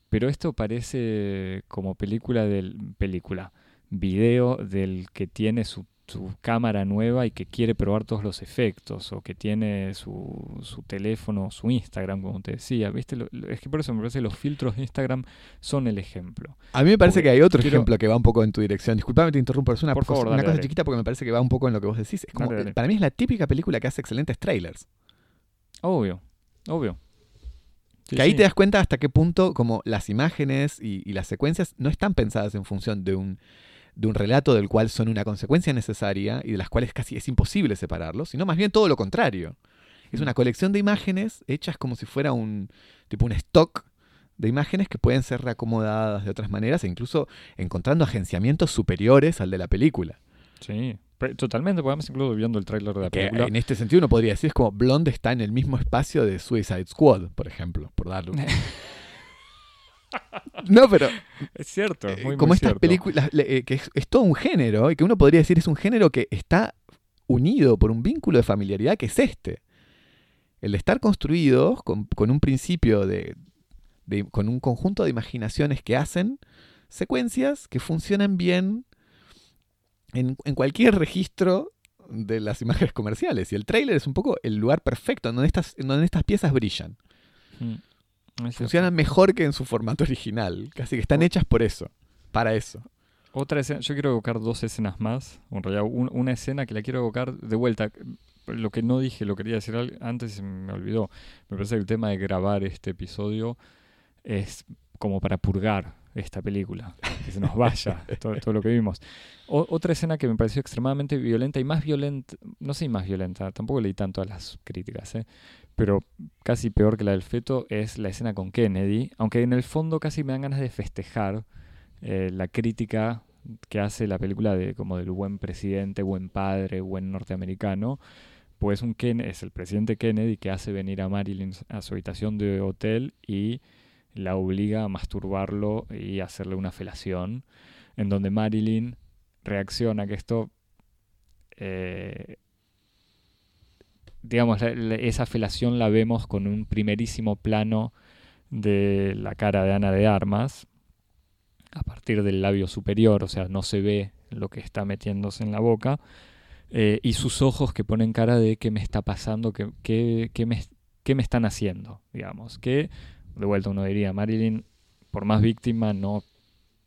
pero esto parece como película del... película, video del que tiene su, su cámara nueva y que quiere probar todos los efectos o que tiene su, su teléfono, su Instagram, como te decía. ¿Viste? Lo- lo- es que por eso me parece que los filtros de Instagram son el ejemplo. A mí me parece porque que hay otro quiero- ejemplo que va un poco en tu dirección. Disculpame, te interrumpo, es una, Por cosa, favor, una cosa dale. chiquita porque me parece que va un poco en lo que vos decís. Es como, Dale, dale. Para mí es la típica película que hace excelentes trailers. Obvio, obvio. Sí, que ahí sí. te das cuenta hasta qué punto como las imágenes y, y las secuencias no están pensadas en función de un, de un relato del cual son una consecuencia necesaria y de las cuales casi es imposible separarlos, sino más bien todo lo contrario. Es una colección de imágenes hechas como si fuera un tipo un stock de imágenes que pueden ser reacomodadas de otras maneras e incluso encontrando agenciamientos superiores al de la película. Sí, totalmente, porque además incluso viendo el tráiler de la Que película. en este sentido uno podría decir es como Blonde está en el mismo espacio de Suicide Squad, por ejemplo, por darle No, pero Es cierto, eh, muy, como muy estas películas, eh, que es, es todo un género, y que uno podría decir es un género que está unido por un vínculo de familiaridad que es este. El de estar construidos con, con un principio de, de- con un conjunto de imaginaciones que hacen secuencias que funcionan bien en, en cualquier registro de las imágenes comerciales. Y el tráiler es un poco el lugar perfecto en donde estas, en donde estas piezas brillan. Mm, es cierto. Funcionan mejor que en su formato original. Casi que están hechas por eso. Para eso. Otra escena, yo quiero evocar dos escenas más. o En realidad, un- una escena que la quiero evocar de vuelta. Lo que no dije, lo quería decir antes y se me olvidó. Me parece que el tema de grabar este episodio es como para purgar esta película. Que se nos vaya todo, todo lo que vimos. Otra escena que me pareció extremadamente violenta y más violenta, no sé más violenta, tampoco leí tanto a las críticas, ¿eh? pero casi peor que la del feto es la escena con Kennedy, aunque en el fondo casi me dan ganas de festejar eh, la crítica que hace la película de como del buen presidente, buen padre, buen norteamericano, pues un Ken es el presidente Kennedy que hace venir a Marilyn a su habitación de hotel y la obliga a masturbarlo y hacerle una felación, en donde Marilyn reacciona que esto eh, digamos, esa felación la vemos con un primerísimo plano de la cara de Ana de Armas, a partir del labio superior, o sea, no se ve lo que está metiéndose en la boca, eh, y sus ojos que ponen cara de qué me está pasando, qué, qué- qué me, qué me están haciendo, digamos. Que, de vuelta uno diría, Marilyn, por más víctima, no,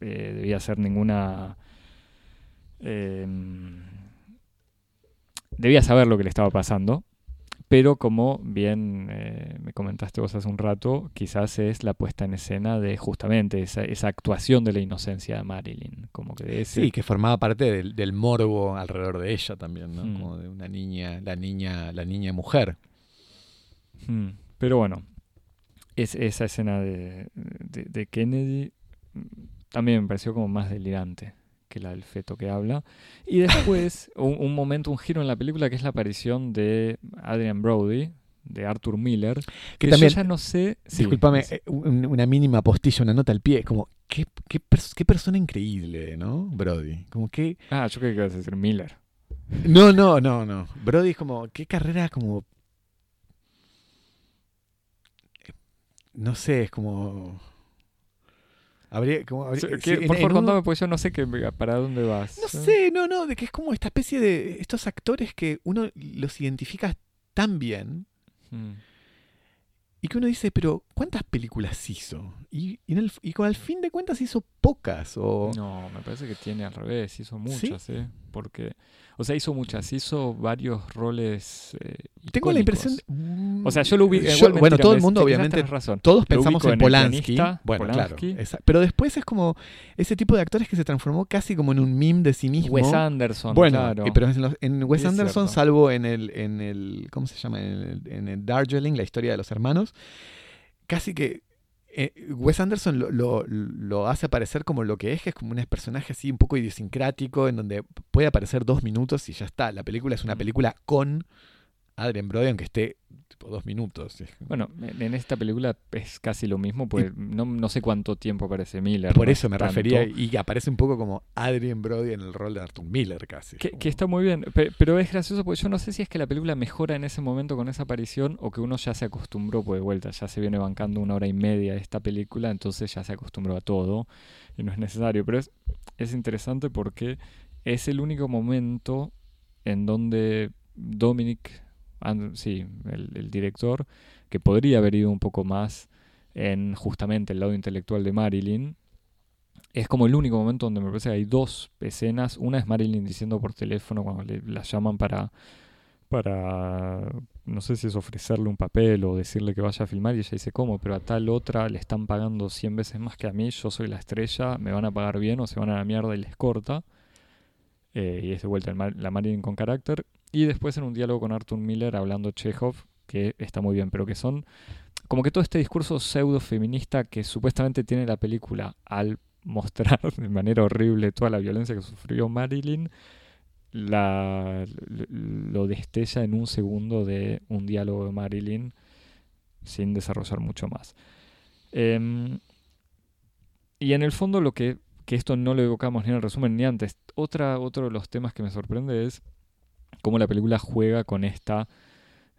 eh, debía ser ninguna... em, debía saber lo que le estaba pasando, pero como bien eh, me comentaste vos hace un rato, quizás es la puesta en escena de justamente esa, esa actuación de la inocencia de Marilyn, como que de ese... Sí, que formaba parte del, del morbo alrededor de ella también, ¿no? Mm. Como de una niña, la niña, la niña mujer. Mm, Pero bueno, es, esa escena de, de- de Kennedy mm, también me pareció como más delirante que la del feto que habla. Y después, un, un momento, un giro en la película que es la aparición de Adrian Brody, de Arthur Miller. Que Que, también, yo ya no sé. sí. eh, un- una mínima postilla, una nota al pie, como, qué, qué, pers- qué persona increíble, ¿no? Brody. Como que... Ah, yo creí que ibas a decir Miller. No, no, no, no. Brody es como, qué carrera como... No sé, es como... Habría, como, habría- Sí, que- en- por en favor, un- contame, pues yo no sé qué, para dónde vas. No sé, no, no, de que es como esta especie de estos actores que uno los identifica tan bien Mm. y que uno dice, pero ¿cuántas películas hizo? Y, y, en el- y con al fin de cuentas hizo pocas. O, No, me parece que tiene al revés, hizo muchas, ¿eh? Porque, o sea, hizo muchas, hizo varios roles. eh, Tengo la impresión... O sea, yo lo ubico. Yo- igual bueno, mentira, todo el mundo obviamente razón. Todos Lo pensamos en en Polanski. bueno, Polanski. claro. esa- Pero después es como ese tipo de actores que se transformó casi como en un meme de sí mismo. Wes Anderson, Bueno, claro. eh, pero en, los- en Wes Sí, Anderson, salvo en el, en el, ¿cómo se llama? En el, en el Darjeeling, la historia de los hermanos, casi que eh, Wes Anderson lo, lo- lo hace aparecer como lo que es, que es como un personaje así un poco idiosincrático, en donde puede aparecer dos minutos y ya está. La película es una película con Adrien Brody, aunque esté tipo dos minutos. Bueno, en, esta película es casi lo mismo, pues no, no sé cuánto tiempo aparece Miller. Por eso es me tanto. refería, y aparece un poco como Adrien Brody en el rol de Arthur Miller casi. Que, como- que está muy bien, pe- pero es gracioso porque yo no sé si es que la película mejora en ese momento con esa aparición o que uno ya se acostumbró, pues de vuelta, ya se viene bancando una hora y media de esta película, entonces ya se acostumbró a todo y no es necesario. Pero es, es interesante porque es el único momento en donde Dominic, Sí, el, director, que podría haber ido un poco más en justamente el lado intelectual de Marilyn, es como el único momento donde me parece que hay dos escenas. Una es Marilyn diciendo por teléfono cuando le, la llaman para, para, no sé si es ofrecerle un papel o decirle que vaya a filmar y ella dice, ¿cómo? Pero a tal otra le están pagando 100 veces más que a mí, yo soy la estrella, me van a pagar bien o se van a la mierda y les corta. Eh, y es de vuelta la Marilyn con carácter. Y después en un diálogo con Arthur Miller hablando Chekhov, que está muy bien, pero que son como que todo este discurso pseudo feminista que supuestamente tiene la película al mostrar de manera horrible toda la violencia que sufrió Marilyn, lo destella en un segundo de un diálogo de Marilyn sin desarrollar mucho más. Em, y en el fondo lo que, que esto no lo evocamos ni en el resumen ni antes, otra, otro de los temas que me sorprende es cómo la película juega con esta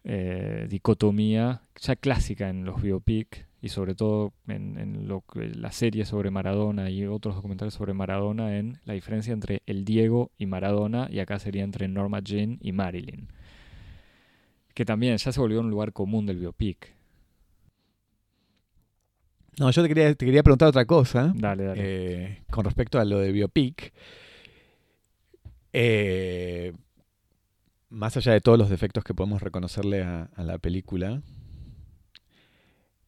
eh, dicotomía ya clásica en los biopic y sobre todo en, en lo la serie sobre Maradona y otros documentales sobre Maradona en la diferencia entre el Diego y Maradona y acá sería entre Norma Jean y Marilyn que también ya se volvió un lugar común del biopic No, yo te quería, te quería preguntar otra cosa. dale dale eh, con respecto a lo de Biopic. Eh, más allá de todos los defectos que podemos reconocerle a, a la película,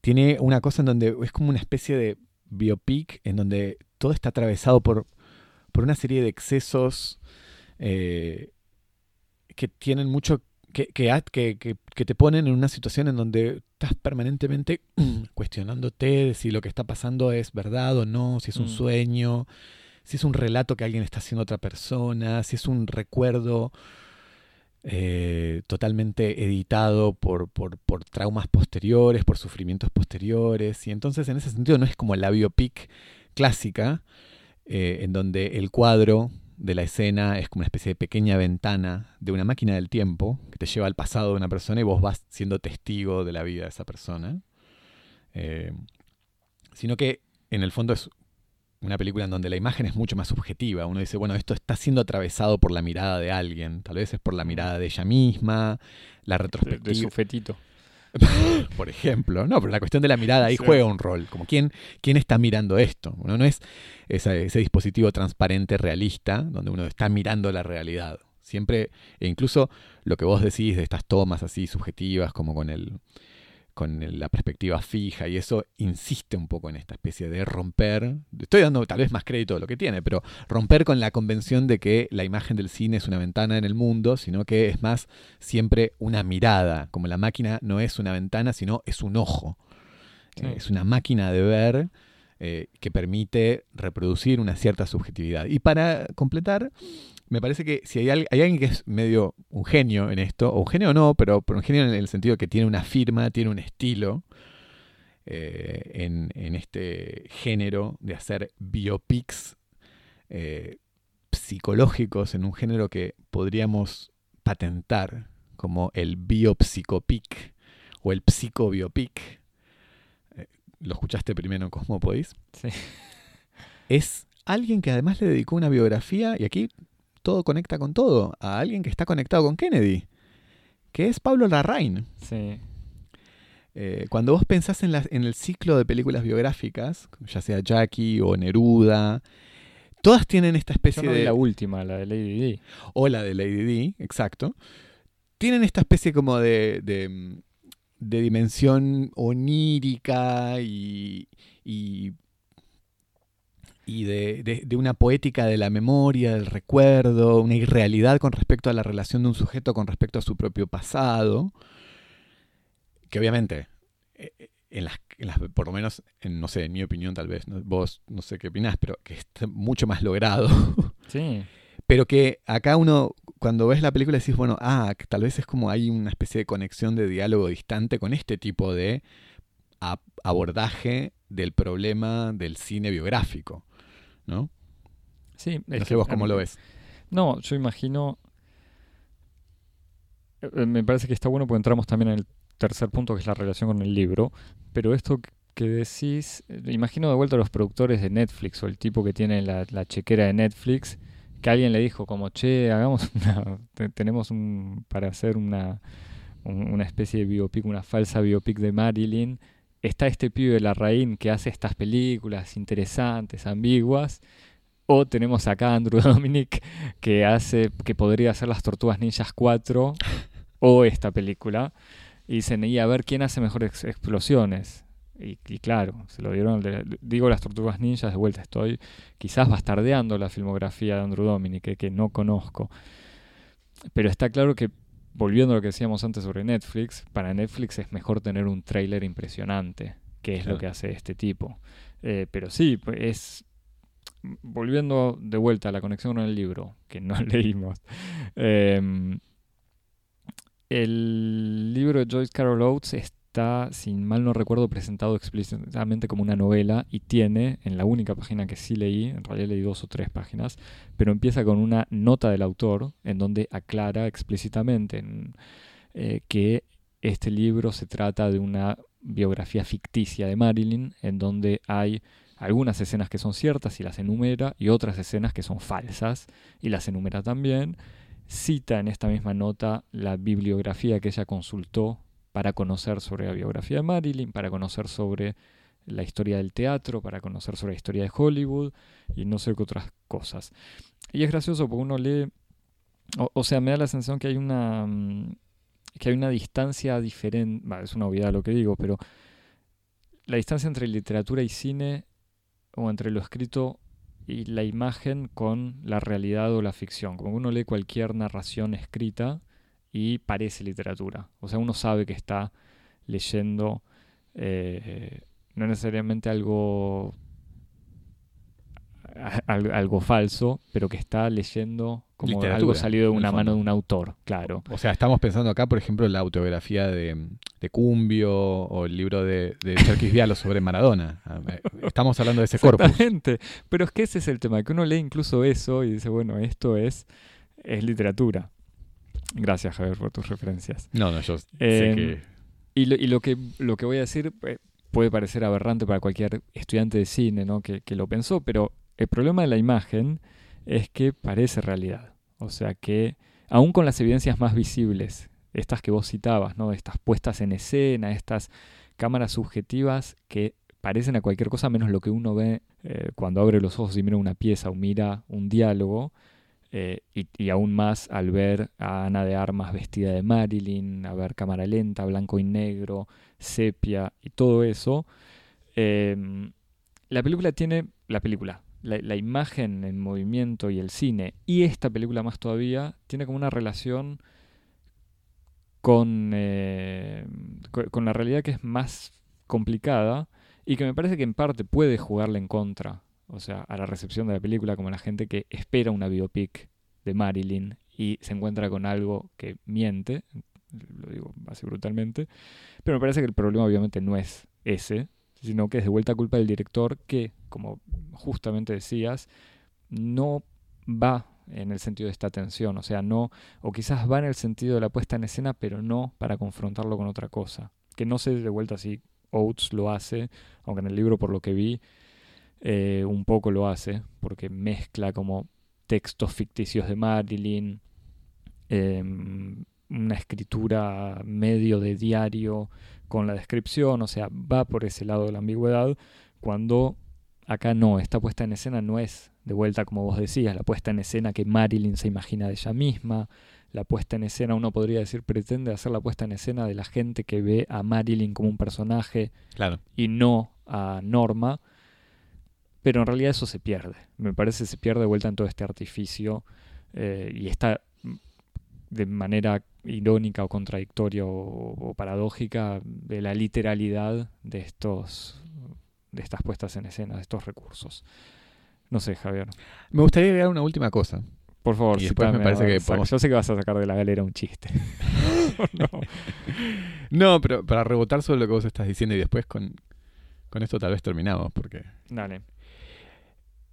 tiene una cosa en donde es como una especie de biopic en donde todo está atravesado por, por una serie de excesos eh, que tienen mucho que- que te ponen en una situación en donde estás permanentemente cuestionándote de si lo que está pasando es verdad o no, si es un Mm. sueño, si es un relato que alguien está haciendo a otra persona, si es un recuerdo eh, totalmente editado por, por, por traumas posteriores, por sufrimientos posteriores. Y entonces en ese sentido no es como la biopic clásica, eh, en donde el cuadro de la escena es como una especie de pequeña ventana de una máquina del tiempo que te lleva al pasado de una persona y vos vas siendo testigo de la vida de esa persona. Eh, sino que en el fondo es una película en donde la imagen es mucho más subjetiva. Uno dice, bueno, esto está siendo atravesado por la mirada de alguien. Tal vez es por la mirada de ella misma, la de, retrospectiva. de su fetito Por ejemplo, no, pero la cuestión de la mirada ahí Sí. juega un rol. Como quién, quién está mirando esto. Uno no es ese, ese dispositivo transparente realista donde uno está mirando la realidad. Siempre, e incluso lo que vos decís de estas tomas así subjetivas, como con el con la perspectiva fija y eso insiste un poco en esta especie de romper, estoy dando tal vez más crédito de lo que tiene, pero romper con la convención de que la imagen del cine es una ventana en el mundo, sino que es más siempre una mirada, como la máquina no es una ventana, sino es un ojo. Sí. Eh, es una máquina de ver eh, que permite reproducir una cierta subjetividad. Y para completar, me parece que si hay, al- hay alguien que es medio un genio en esto, o un genio no, pero, pero un genio en el sentido que tiene una firma, tiene un estilo eh, en, en este género de hacer biopics eh, psicológicos en un género que podríamos patentar como el biopsicopic o el psicobiopic. Eh, Lo escuchaste primero en Cosmopodis. Sí. Es alguien que además le dedicó una biografía, y aquí todo conecta con todo, a alguien que está conectado con Kennedy, que es Pablo Larraín. Sí. Eh, cuando vos pensás en, la- en el ciclo de películas biográficas, ya sea Jackie o Neruda, todas tienen esta Yo especie no vi de... la última, la de Lady Di. o la de Lady Di, exacto, tienen esta especie como de, de, de dimensión onírica y, y, y de, de- de una poética de la memoria, del recuerdo, una irrealidad con respecto a la relación de un sujeto con respecto a su propio pasado, que obviamente, eh, eh, en las, en las- por lo menos, en, no sé, en mi opinión tal vez, ¿no? vos no sé qué opinás, pero que está mucho más logrado. Sí. Pero que acá uno, cuando ves la película, decís, bueno, ah, que tal vez es como hay una especie de conexión de diálogo distante con este tipo de abordaje del problema del cine biográfico, ¿no? Sí. No es sé que, vos cómo lo ves. No, yo imagino. eh, Me parece que está bueno porque entramos también en el tercer punto, que es la relación con el libro. Pero esto que decís, eh, imagino de vuelta a los productores de Netflix o el tipo que tiene la, la chequera de Netflix, que alguien le dijo como, che, hagamos una, te- tenemos un, para hacer una, un- una especie de biopic, una falsa biopic de Marilyn. Está este pibe de Larraín que hace estas películas interesantes, ambiguas. O tenemos acá a Andrew Dominic que hace, que podría hacer las Tortugas Ninjas 4 o esta película. Y dicen, y a ver quién hace mejores explosiones. Y, y claro, se lo dieron. digo las Tortugas Ninjas, de vuelta estoy quizás bastardeando la filmografía de Andrew Dominic, que, que no conozco. Pero está claro que, volviendo a lo que decíamos antes sobre Netflix, para Netflix es mejor tener un tráiler impresionante, que es Claro. lo que hace este tipo. Eh, pero sí, pues es. Volviendo de vuelta a la conexión con el libro, que no leímos. em, el libro de Joyce Carol Oates está, si mal no recuerdo, presentado explícitamente como una novela y tiene, en la única página que sí leí, en realidad leí dos o tres páginas, pero empieza con una nota del autor en donde aclara explícitamente en- eh, que este libro se trata de una biografía ficticia de Marilyn, en donde hay algunas escenas que son ciertas y las enumera, y otras escenas que son falsas y las enumera también. Cita en esta misma nota la bibliografía que ella consultó para conocer sobre la biografía de Marilyn, para conocer sobre la historia del teatro, para conocer sobre la historia de Hollywood y no sé qué otras cosas. Y es gracioso porque uno lee, o, sea, me da la sensación que hay una, mm, que hay una distancia diferente, es una obviedad lo que digo, pero la distancia entre literatura y cine, o entre lo escrito y la imagen con la realidad o la ficción. Como uno lee cualquier narración escrita y parece literatura. O sea, uno sabe que está leyendo eh, no necesariamente algo falso, pero que está leyendo como algo salido de una mano de un autor, claro. O sea, estamos pensando acá, por ejemplo, en la autobiografía de, de Cumbio o el libro de, de Cherkis Vialo sobre Maradona. Ah, Estamos hablando de ese corpus. Exactamente. Pero es que ese es el tema, que uno lee incluso eso y dice, bueno, esto es, es literatura. Gracias, Javier, por tus referencias. No, no, yo sé Em, que... Y lo, y lo que lo que voy a decir eh, puede parecer aberrante para cualquier estudiante de cine ¿no? que, que lo pensó, pero el problema de la imagen es que parece realidad. O sea que, aún con las evidencias más visibles estas que vos citabas, ¿no? Estas puestas en escena, estas cámaras subjetivas que parecen a cualquier cosa menos lo que uno ve eh, cuando abre los ojos y mira una pieza o mira un diálogo. Eh, y, aún más al ver a Ana de Armas vestida de Marilyn, a ver cámara lenta, blanco y negro, sepia y todo eso. Em, la película tiene, la película, la, imagen en movimiento y el cine, y esta película más todavía, tiene como una relación con, eh, con la realidad que es más complicada y que me parece que en parte puede jugarle en contra, o sea, a la recepción de la película, como la gente que espera una biopic de Marilyn y se encuentra con algo que miente, lo digo así brutalmente, pero me parece que el problema obviamente no es ese, sino que es de vuelta culpa del director que, como justamente decías, no va en el sentido de esta tensión, o sea, no, o quizás va en el sentido de la puesta en escena, pero no para confrontarlo con otra cosa. Que no sé de vuelta si Oates lo hace, aunque en el libro por lo que vi eh, un poco lo hace, porque mezcla como textos ficticios de Marilyn, em, una escritura medio de diario con la descripción, o sea, va por ese lado de la ambigüedad, cuando acá no, esta puesta en escena no es de vuelta como vos decías, la puesta en escena que Marilyn se imagina de ella misma, la puesta en escena, uno podría decir, pretende hacer la puesta en escena de la gente que ve a Marilyn como un personaje claro. y no a Norma, pero en realidad eso se pierde, me parece se pierde de vuelta en todo este artificio eh, y está de manera irónica o contradictoria o, paradójica de la literalidad de estos de estas puestas en escena, de estos recursos. No sé, Javier. Me gustaría agregar una última cosa. Por favor, y después me parece que Yo sé que vas a sacar de la galera un chiste. no. no, pero para rebotar sobre lo que vos estás diciendo y después con, con esto tal vez terminamos, porque... Dale.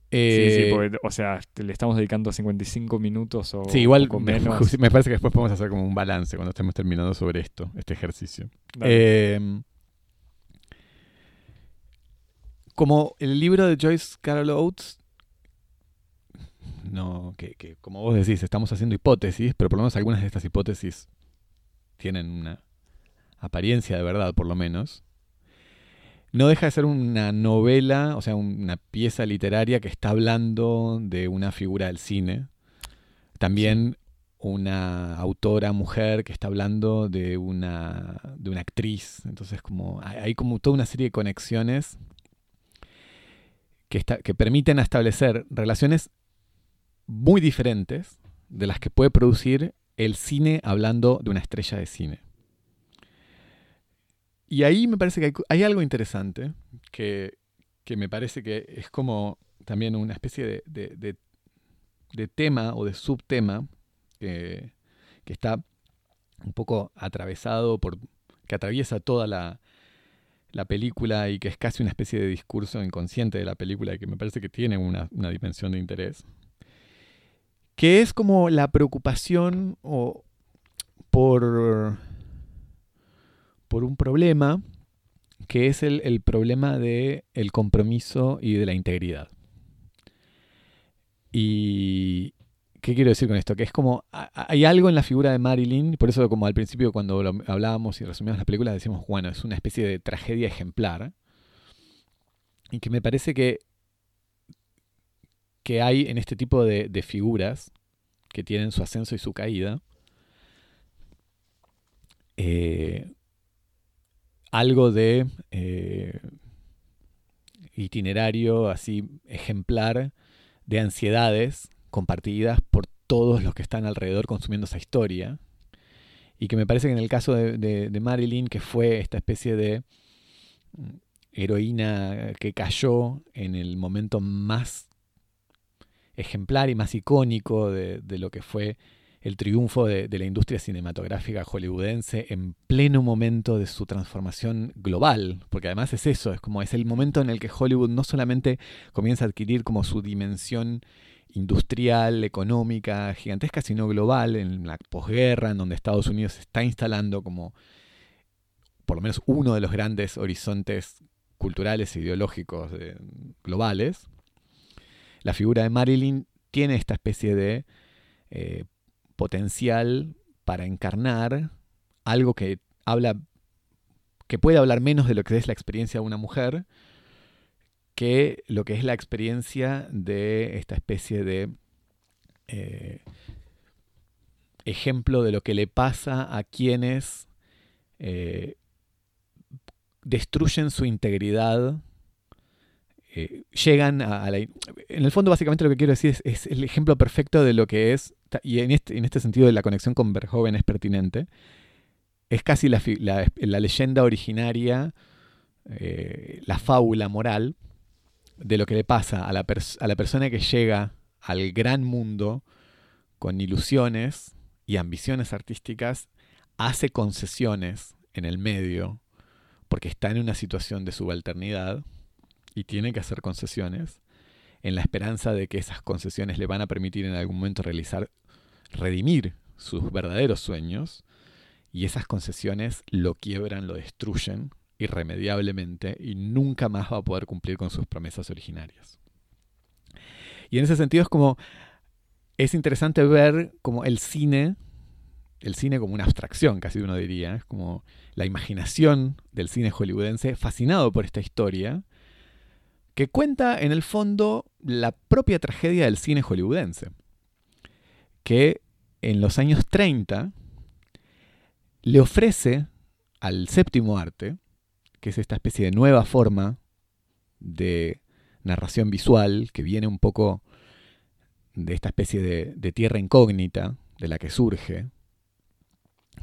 Eh, sí, sí, porque, o sea, le estamos dedicando 55 minutos o Sí, igual menos. me parece que después podemos hacer como un balance cuando estemos terminando sobre esto, este ejercicio. Eh, como el libro de Joyce Carol Oates, no, que, que, como vos decís, estamos haciendo hipótesis, pero por lo menos algunas de estas hipótesis tienen una apariencia de verdad, por lo menos no deja de ser una novela, o sea, una pieza literaria que está hablando de una figura del cine. También una autora mujer que está hablando de una, de una actriz. Entonces, como hay como toda una serie de conexiones que, que permiten establecer relaciones muy diferentes de las que puede producir el cine hablando de una estrella de cine. Y ahí me parece que hay, algo interesante que, me parece que es como también una especie de, tema o de subtema que, que, está un poco atravesado por. que atraviesa toda la, la, película y que es casi una especie de discurso inconsciente de la película y que me parece que tiene una, una dimensión de interés. Que es como la preocupación o por por un problema que es el, problema del el compromiso y de la integridad. Y, ¿Qué quiero decir con esto? Que es como, hay algo en la figura de Marilyn, por eso como al principio cuando hablábamos y resumíamos la película decimos, bueno, es una especie de tragedia ejemplar, y que me parece que, que hay en este tipo de, de figuras que tienen su ascenso y su caída, eh, algo de eh, itinerario así ejemplar de ansiedades compartidas por todos los que están alrededor consumiendo esa historia. Y que me parece que en el caso de, Marilyn, que fue esta especie de mm, heroína que cayó en el momento más ejemplar y más icónico de, de lo que fue el triunfo de, la industria cinematográfica hollywoodense en pleno momento de su transformación global, porque además es eso, es como es el momento en el que Hollywood no solamente comienza a adquirir como su dimensión industrial, económica, gigantesca, sino global, en la posguerra, en donde Estados Unidos se está instalando como por lo menos uno de los grandes horizontes culturales e ideológicos globales, la figura de Marilyn tiene esta especie de eh, potencial para encarnar algo que habla, que puede hablar menos de lo que es la experiencia de una mujer, que lo que es la experiencia de esta especie de eh, ejemplo de lo que le pasa a quienes eh, destruyen su integridad, eh, llegan a, la... En el fondo básicamente lo que quiero decir es, el ejemplo perfecto de lo que es, y en este, en este sentido la conexión con Verhoeven es pertinente, es casi la, leyenda originaria, la fábula moral de lo que le pasa a la, a la persona que llega al gran mundo con ilusiones y ambiciones artísticas, hace concesiones en el medio porque está en una situación de subalternidad y tiene que hacer concesiones en la esperanza de que esas concesiones le van a permitir en algún momento realizar, redimir sus verdaderos sueños y esas concesiones lo quiebran, lo destruyen irremediablemente y nunca más va a poder cumplir con sus promesas originarias. Y en ese sentido es como, es interesante ver como el cine, el cine como una abstracción, casi uno diría, es como la imaginación del cine hollywoodense fascinado por esta historia, que cuenta en el fondo la propia tragedia del cine hollywoodense, que en los años 30 le ofrece al séptimo arte, que es esta especie de nueva forma de narración visual que viene un poco de esta especie de, tierra incógnita de la que surge,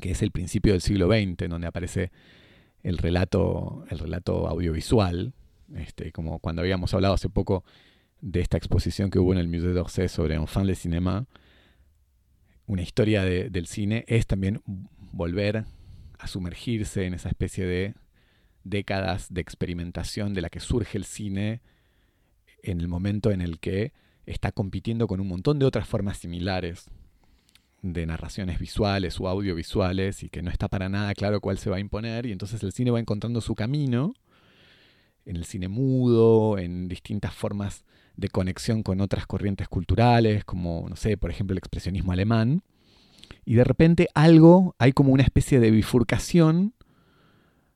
que es el principio del siglo XX, donde aparece el relato audiovisual, este, como cuando habíamos hablado hace poco de esta exposición que hubo en el Musée d'Orsay sobre Enfant de Cinéma, una historia del cine es también volver a sumergirse en esa especie de décadas de experimentación de la que surge el cine en el momento en el que está compitiendo con un montón de otras formas similares de narraciones visuales o audiovisuales y que no está para nada claro cuál se va a imponer y entonces el cine va encontrando su camino en el cine mudo, en distintas formas de conexión con otras corrientes culturales, como, no sé, por ejemplo, el expresionismo alemán. Y de repente algo, hay como una especie de bifurcación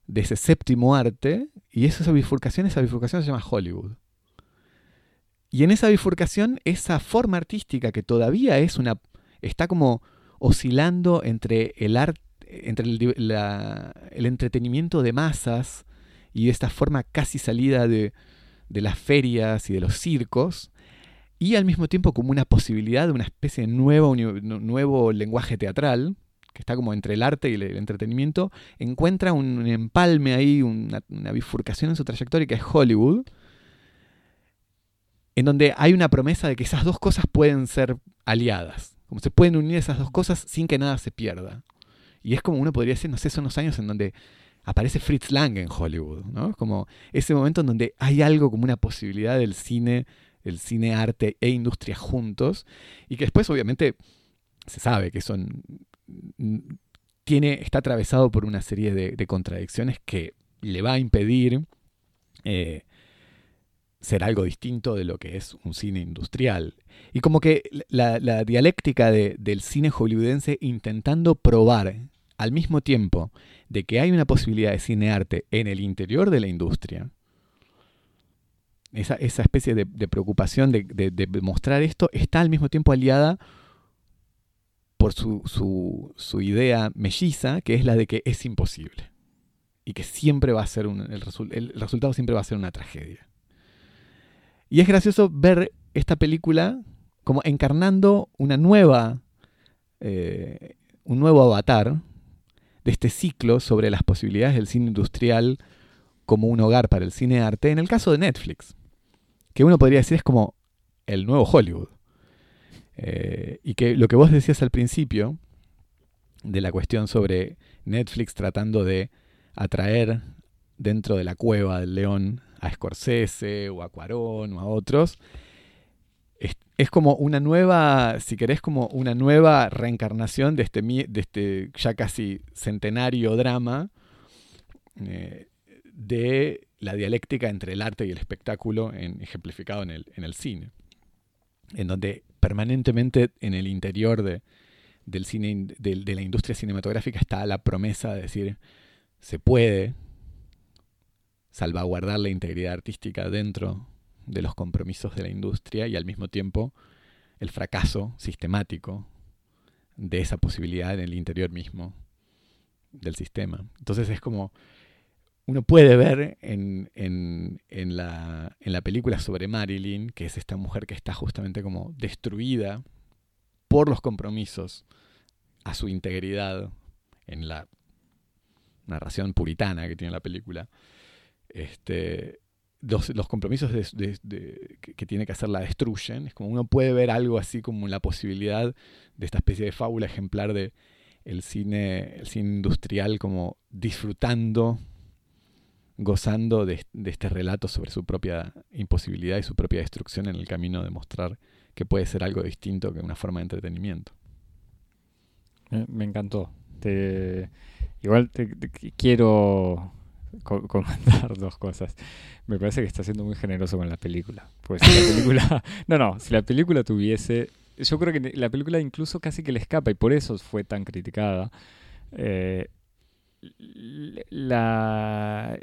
de ese séptimo arte, y esa bifurcación, esa bifurcación se llama Hollywood. Y en esa bifurcación, esa forma artística que todavía es una. está como oscilando entre el arte. entre el, el, entretenimiento de masas y esta forma casi salida de, de las ferias y de los circos, y al mismo tiempo como una posibilidad de una especie de nuevo, nuevo lenguaje teatral, que está como entre el arte y el entretenimiento, encuentra un empalme ahí, una, bifurcación en su trayectoria que es Hollywood, en donde hay una promesa de que esas dos cosas pueden ser aliadas, como se pueden unir esas dos cosas sin que nada se pierda. Y es como uno podría decir, no sé, son los años en donde aparece Fritz Lang en Hollywood, ¿no? Como ese momento en donde hay algo como una posibilidad del cine, el cine, arte e industria juntos, y que después obviamente se sabe que son tiene, está atravesado por una serie de, contradicciones que le va a impedir eh, ser algo distinto de lo que es un cine industrial. Y como que la, dialéctica del cine hollywoodense intentando probar al mismo tiempo de que hay una posibilidad de cine arte en el interior de la industria, esa, especie de, preocupación de, mostrar esto está al mismo tiempo aliada por su, su, idea melliza, que es la de que es imposible. Y que siempre va a ser un, el, resultado siempre va a ser una tragedia. Y es gracioso ver esta película como encarnando una nueva, eh, un nuevo avatar de este ciclo sobre las posibilidades del cine industrial como un hogar para el cine arte, en el caso de Netflix, que uno podría decir es como el nuevo Hollywood. Eh, y que lo que vos decías al principio, de la cuestión sobre Netflix tratando de atraer dentro de la cueva del león a Scorsese o a Cuarón o a otros, es, como una nueva, si querés, como una nueva reencarnación de este, de este ya casi centenario drama eh, de la dialéctica entre el arte y el espectáculo ejemplificado en el, en el cine, en donde permanentemente en el interior de, del cine, in- del- de la industria cinematográfica está la promesa de decir, se puede salvaguardar la integridad artística dentro de los compromisos de la industria y al mismo tiempo el fracaso sistemático de esa posibilidad en el interior mismo del sistema. Entonces es como uno puede ver en, en- la, en la película sobre Marilyn, que es esta mujer que está justamente como destruida por los compromisos a su integridad en la narración puritana que tiene la película, este, los, los compromisos que, tiene que hacer la destruyen. Es como uno puede ver algo así como la posibilidad de esta especie de fábula ejemplar de el cine, el cine industrial como disfrutando, gozando de, de este relato sobre su propia imposibilidad y su propia destrucción en el camino de mostrar que puede ser algo distinto que una forma de entretenimiento. Me, me encantó. Te- igual te, te qu- quiero co- comentar dos cosas. Me parece que está siendo muy generoso con la película. Pues si la película. No, no, si la película tuviese. Yo creo que la película incluso casi que le escapa y por eso fue tan criticada. Eh, la,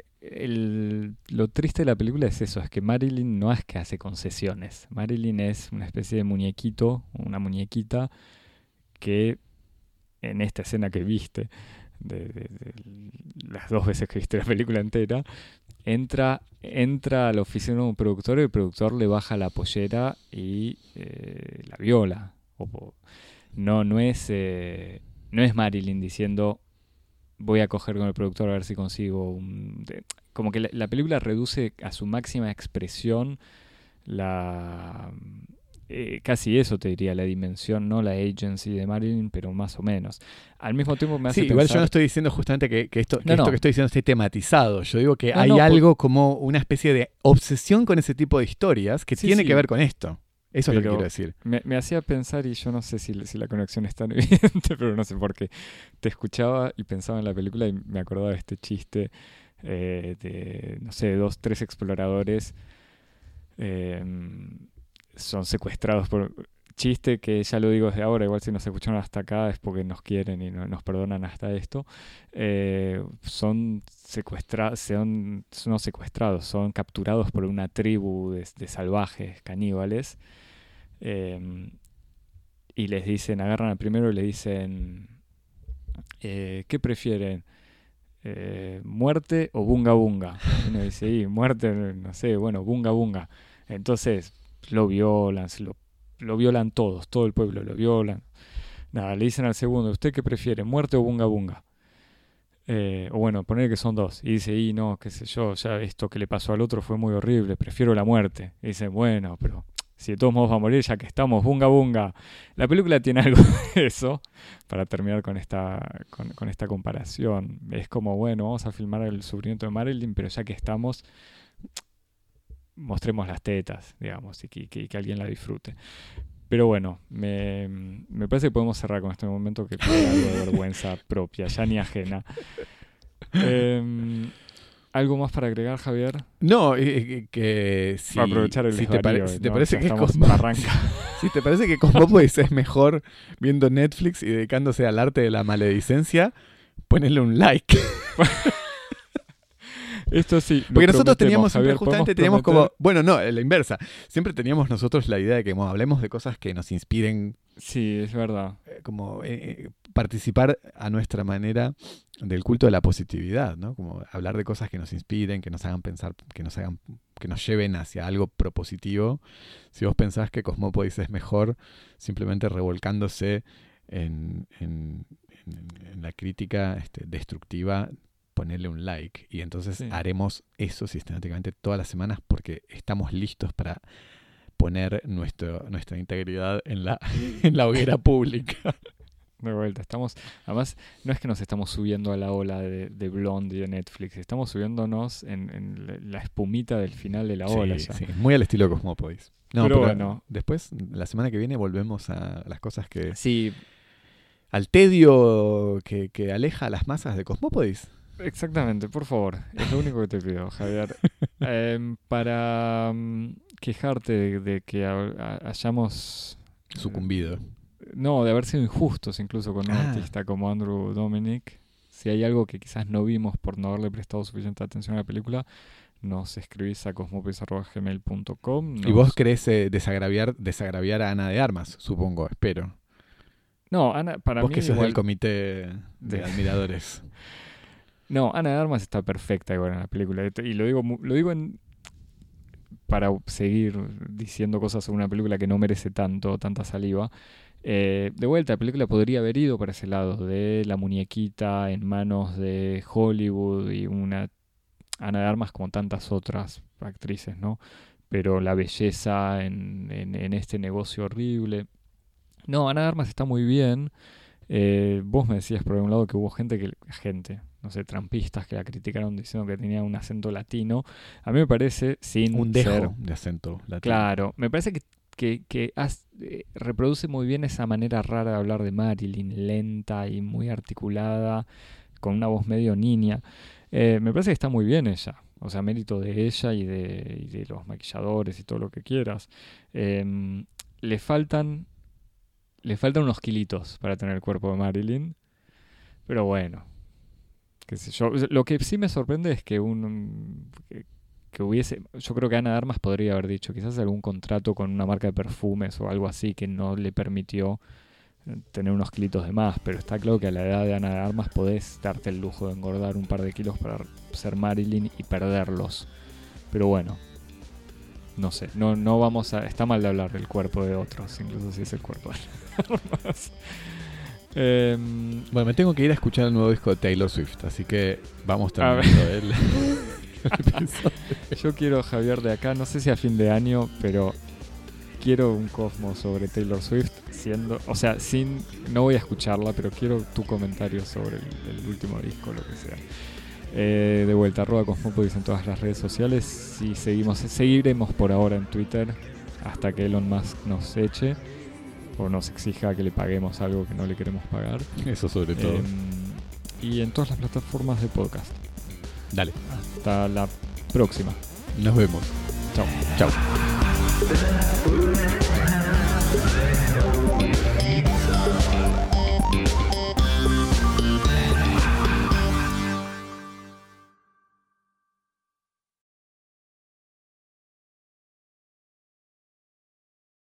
lo triste de la película es eso, es que Marilyn no es que hace concesiones. Marilyn es una especie de muñequito, una muñequita que en esta escena que viste, de, las dos veces que viste la película entera, entra, entra a la oficina de un productor y el productor le baja la pollera y eh, la viola. No, no es, eh, no es Marilyn diciendo voy a coger con el productor a ver si consigo un... como que la, la película reduce a su máxima expresión la... eh, casi eso te diría, la dimensión, no la agency de Marilyn, pero más o menos. Al mismo tiempo me hace Sí, igual yo no estoy diciendo justamente que, que esto, que No, esto no. que estoy diciendo esté tematizado. Yo digo que No, hay por- algo como una especie de obsesión con ese tipo de historias que Sí, tiene sí. que ver con esto. Eso es lo que quiero decir. Me, me hacía pensar, y yo no sé si, si la conexión es tan evidente, pero no sé por qué. Te escuchaba y pensaba en la película y me acordaba de este chiste eh, de, no sé, dos, tres exploradores eh, son secuestrados por... Chiste que ya lo digo desde ahora, igual si nos escucharon hasta acá es porque nos quieren y no- nos perdonan hasta esto. Eh, son secuestrados, son, no secuestrados, son capturados por una tribu de, salvajes caníbales. Eh, y les dicen, agarran al primero y le dicen, eh, ¿qué prefieren? Eh, ¿Muerte o bunga bunga? Uno dice, y muerte, no sé, bueno, bunga bunga. Entonces lo violan, lo, lo violan todos, todo el pueblo lo violan. Nada, le dicen al segundo, ¿usted qué prefiere? ¿Muerte o bunga bunga? Eh, o bueno, poner que son dos. Y dice, y no, qué sé yo, ya esto que le pasó al otro fue muy horrible, prefiero la muerte. Y dice, bueno, pero si de todos modos va a morir, ya que estamos, bunga bunga. La película tiene algo de eso, para terminar con esta, con esta comparación. Es como, bueno, vamos a filmar el sufrimiento de Marilyn, pero ya que estamos, mostremos las tetas, digamos, y que, que- que alguien la disfrute. Pero bueno, me, me parece que podemos cerrar con este momento que fue algo de vergüenza propia, ya ni ajena. Em, ¿Algo más para agregar, Javier? No, eh, eh, que si, para aprovechar el si te, pare- si te ¿no? parece que Cosmo- si te parece que Cosmópolis es mejor viendo Netflix y dedicándose al arte de la maledicencia, ponele un like. Esto sí. Porque nosotros teníamos siempre, Javier, justamente ¿podemos teníamos como, bueno, no, la inversa. Siempre teníamos nosotros la idea de que como, hablemos de cosas que nos inspiren, Sí, es verdad. eh, como eh, eh, participar a nuestra manera del culto de la positividad, ¿no? Como hablar de cosas que nos inspiren, que nos hagan pensar, que nos hagan, que nos lleven hacia algo propositivo. Si vos pensás que Cosmópolis es mejor, simplemente revolcándose en, en- en- en la crítica este, destructiva, ponerle un like. Y entonces Sí. haremos eso sistemáticamente todas las semanas porque estamos listos para poner nuestro, nuestra integridad en la, en la hoguera pública. De vuelta, estamos. Además, no es que nos estamos subiendo a la ola de, de Blondie de Netflix, estamos subiéndonos en, en la- espumita del final de la ola Sí, sí, muy al estilo Cosmópolis. No, Pero pero, bueno. después, la semana que viene, volvemos a las cosas que... Sí, Al tedio que, que aleja a las masas de Cosmópolis. Exactamente, por favor. Es lo único que te pido, Javier. Em, para mm, quejarte de, de que ha- ha- hayamos. Sucumbido. no, de haber sido injustos incluso con un Ah. artista como Andrew Dominic. Si hay algo que quizás no vimos por no haberle prestado suficiente atención a la película, nos escribís a cosmopis.gmail.com. Y vos querés eh, desagraviar, desagraviar a Ana de Armas, supongo, espero. No, Ana, para vos mí que sos igual- del comité de de- admiradores. No, Ana de Armas está perfecta igual en la película. Y lo digo, lo digo en, para seguir diciendo cosas sobre una película que no merece tanto, tanta saliva. Eh, de vuelta, la película podría haber ido para ese lado, de la muñequita en manos de Hollywood y una Ana de Armas como tantas otras actrices, ¿no? Pero la belleza en, en- en este negocio horrible. No, Ana de Armas está muy bien. Eh, vos me decías por un lado que hubo gente que gente, no sé, trampistas que la criticaron diciendo que tenía un acento latino. A mí me parece sin Un ser dejo de acento latino. Claro, me parece que, que, que has- eh, reproduce muy bien esa manera rara de hablar de Marilyn, lenta y muy articulada, con una voz medio niña. Eh, me parece que está muy bien ella, o sea, mérito de ella y de, y de los maquilladores y todo lo que quieras. Em, le faltan le faltan unos kilitos para tener el cuerpo de Marilyn, pero bueno. Lo que sí me sorprende es que un que hubiese, yo creo que Ana de Armas podría haber dicho quizás algún contrato con una marca de perfumes o algo así que no le permitió eh, tener unos kilitos de más, pero está claro que a la edad de Ana de Armas podés darte el lujo de engordar un par de kilos para ser Marilyn y perderlos. Pero bueno, no sé, no, no vamos a... Está mal de hablar del cuerpo de otros, incluso si es el cuerpo de Armas. Em, Bueno, me tengo que ir a escuchar el nuevo disco de Taylor Swift, así que vamos A terminando el, el. Yo quiero, Javier, de acá, no sé si a fin de año, pero quiero un cosmos sobre Taylor Swift, siendo, o sea, sin, no voy a escucharla, pero quiero tu comentario sobre el, el último disco, lo que sea. Eh, de vuelta, arroba Cosmopodis en todas las redes sociales y seguimos, seguiremos por ahora en Twitter hasta que Elon Musk nos eche o nos exija que le paguemos algo que no le queremos pagar. Eso sobre todo. Em, y en todas las plataformas de podcast. Dale, Hasta la próxima. nos vemos. Chao. Chao.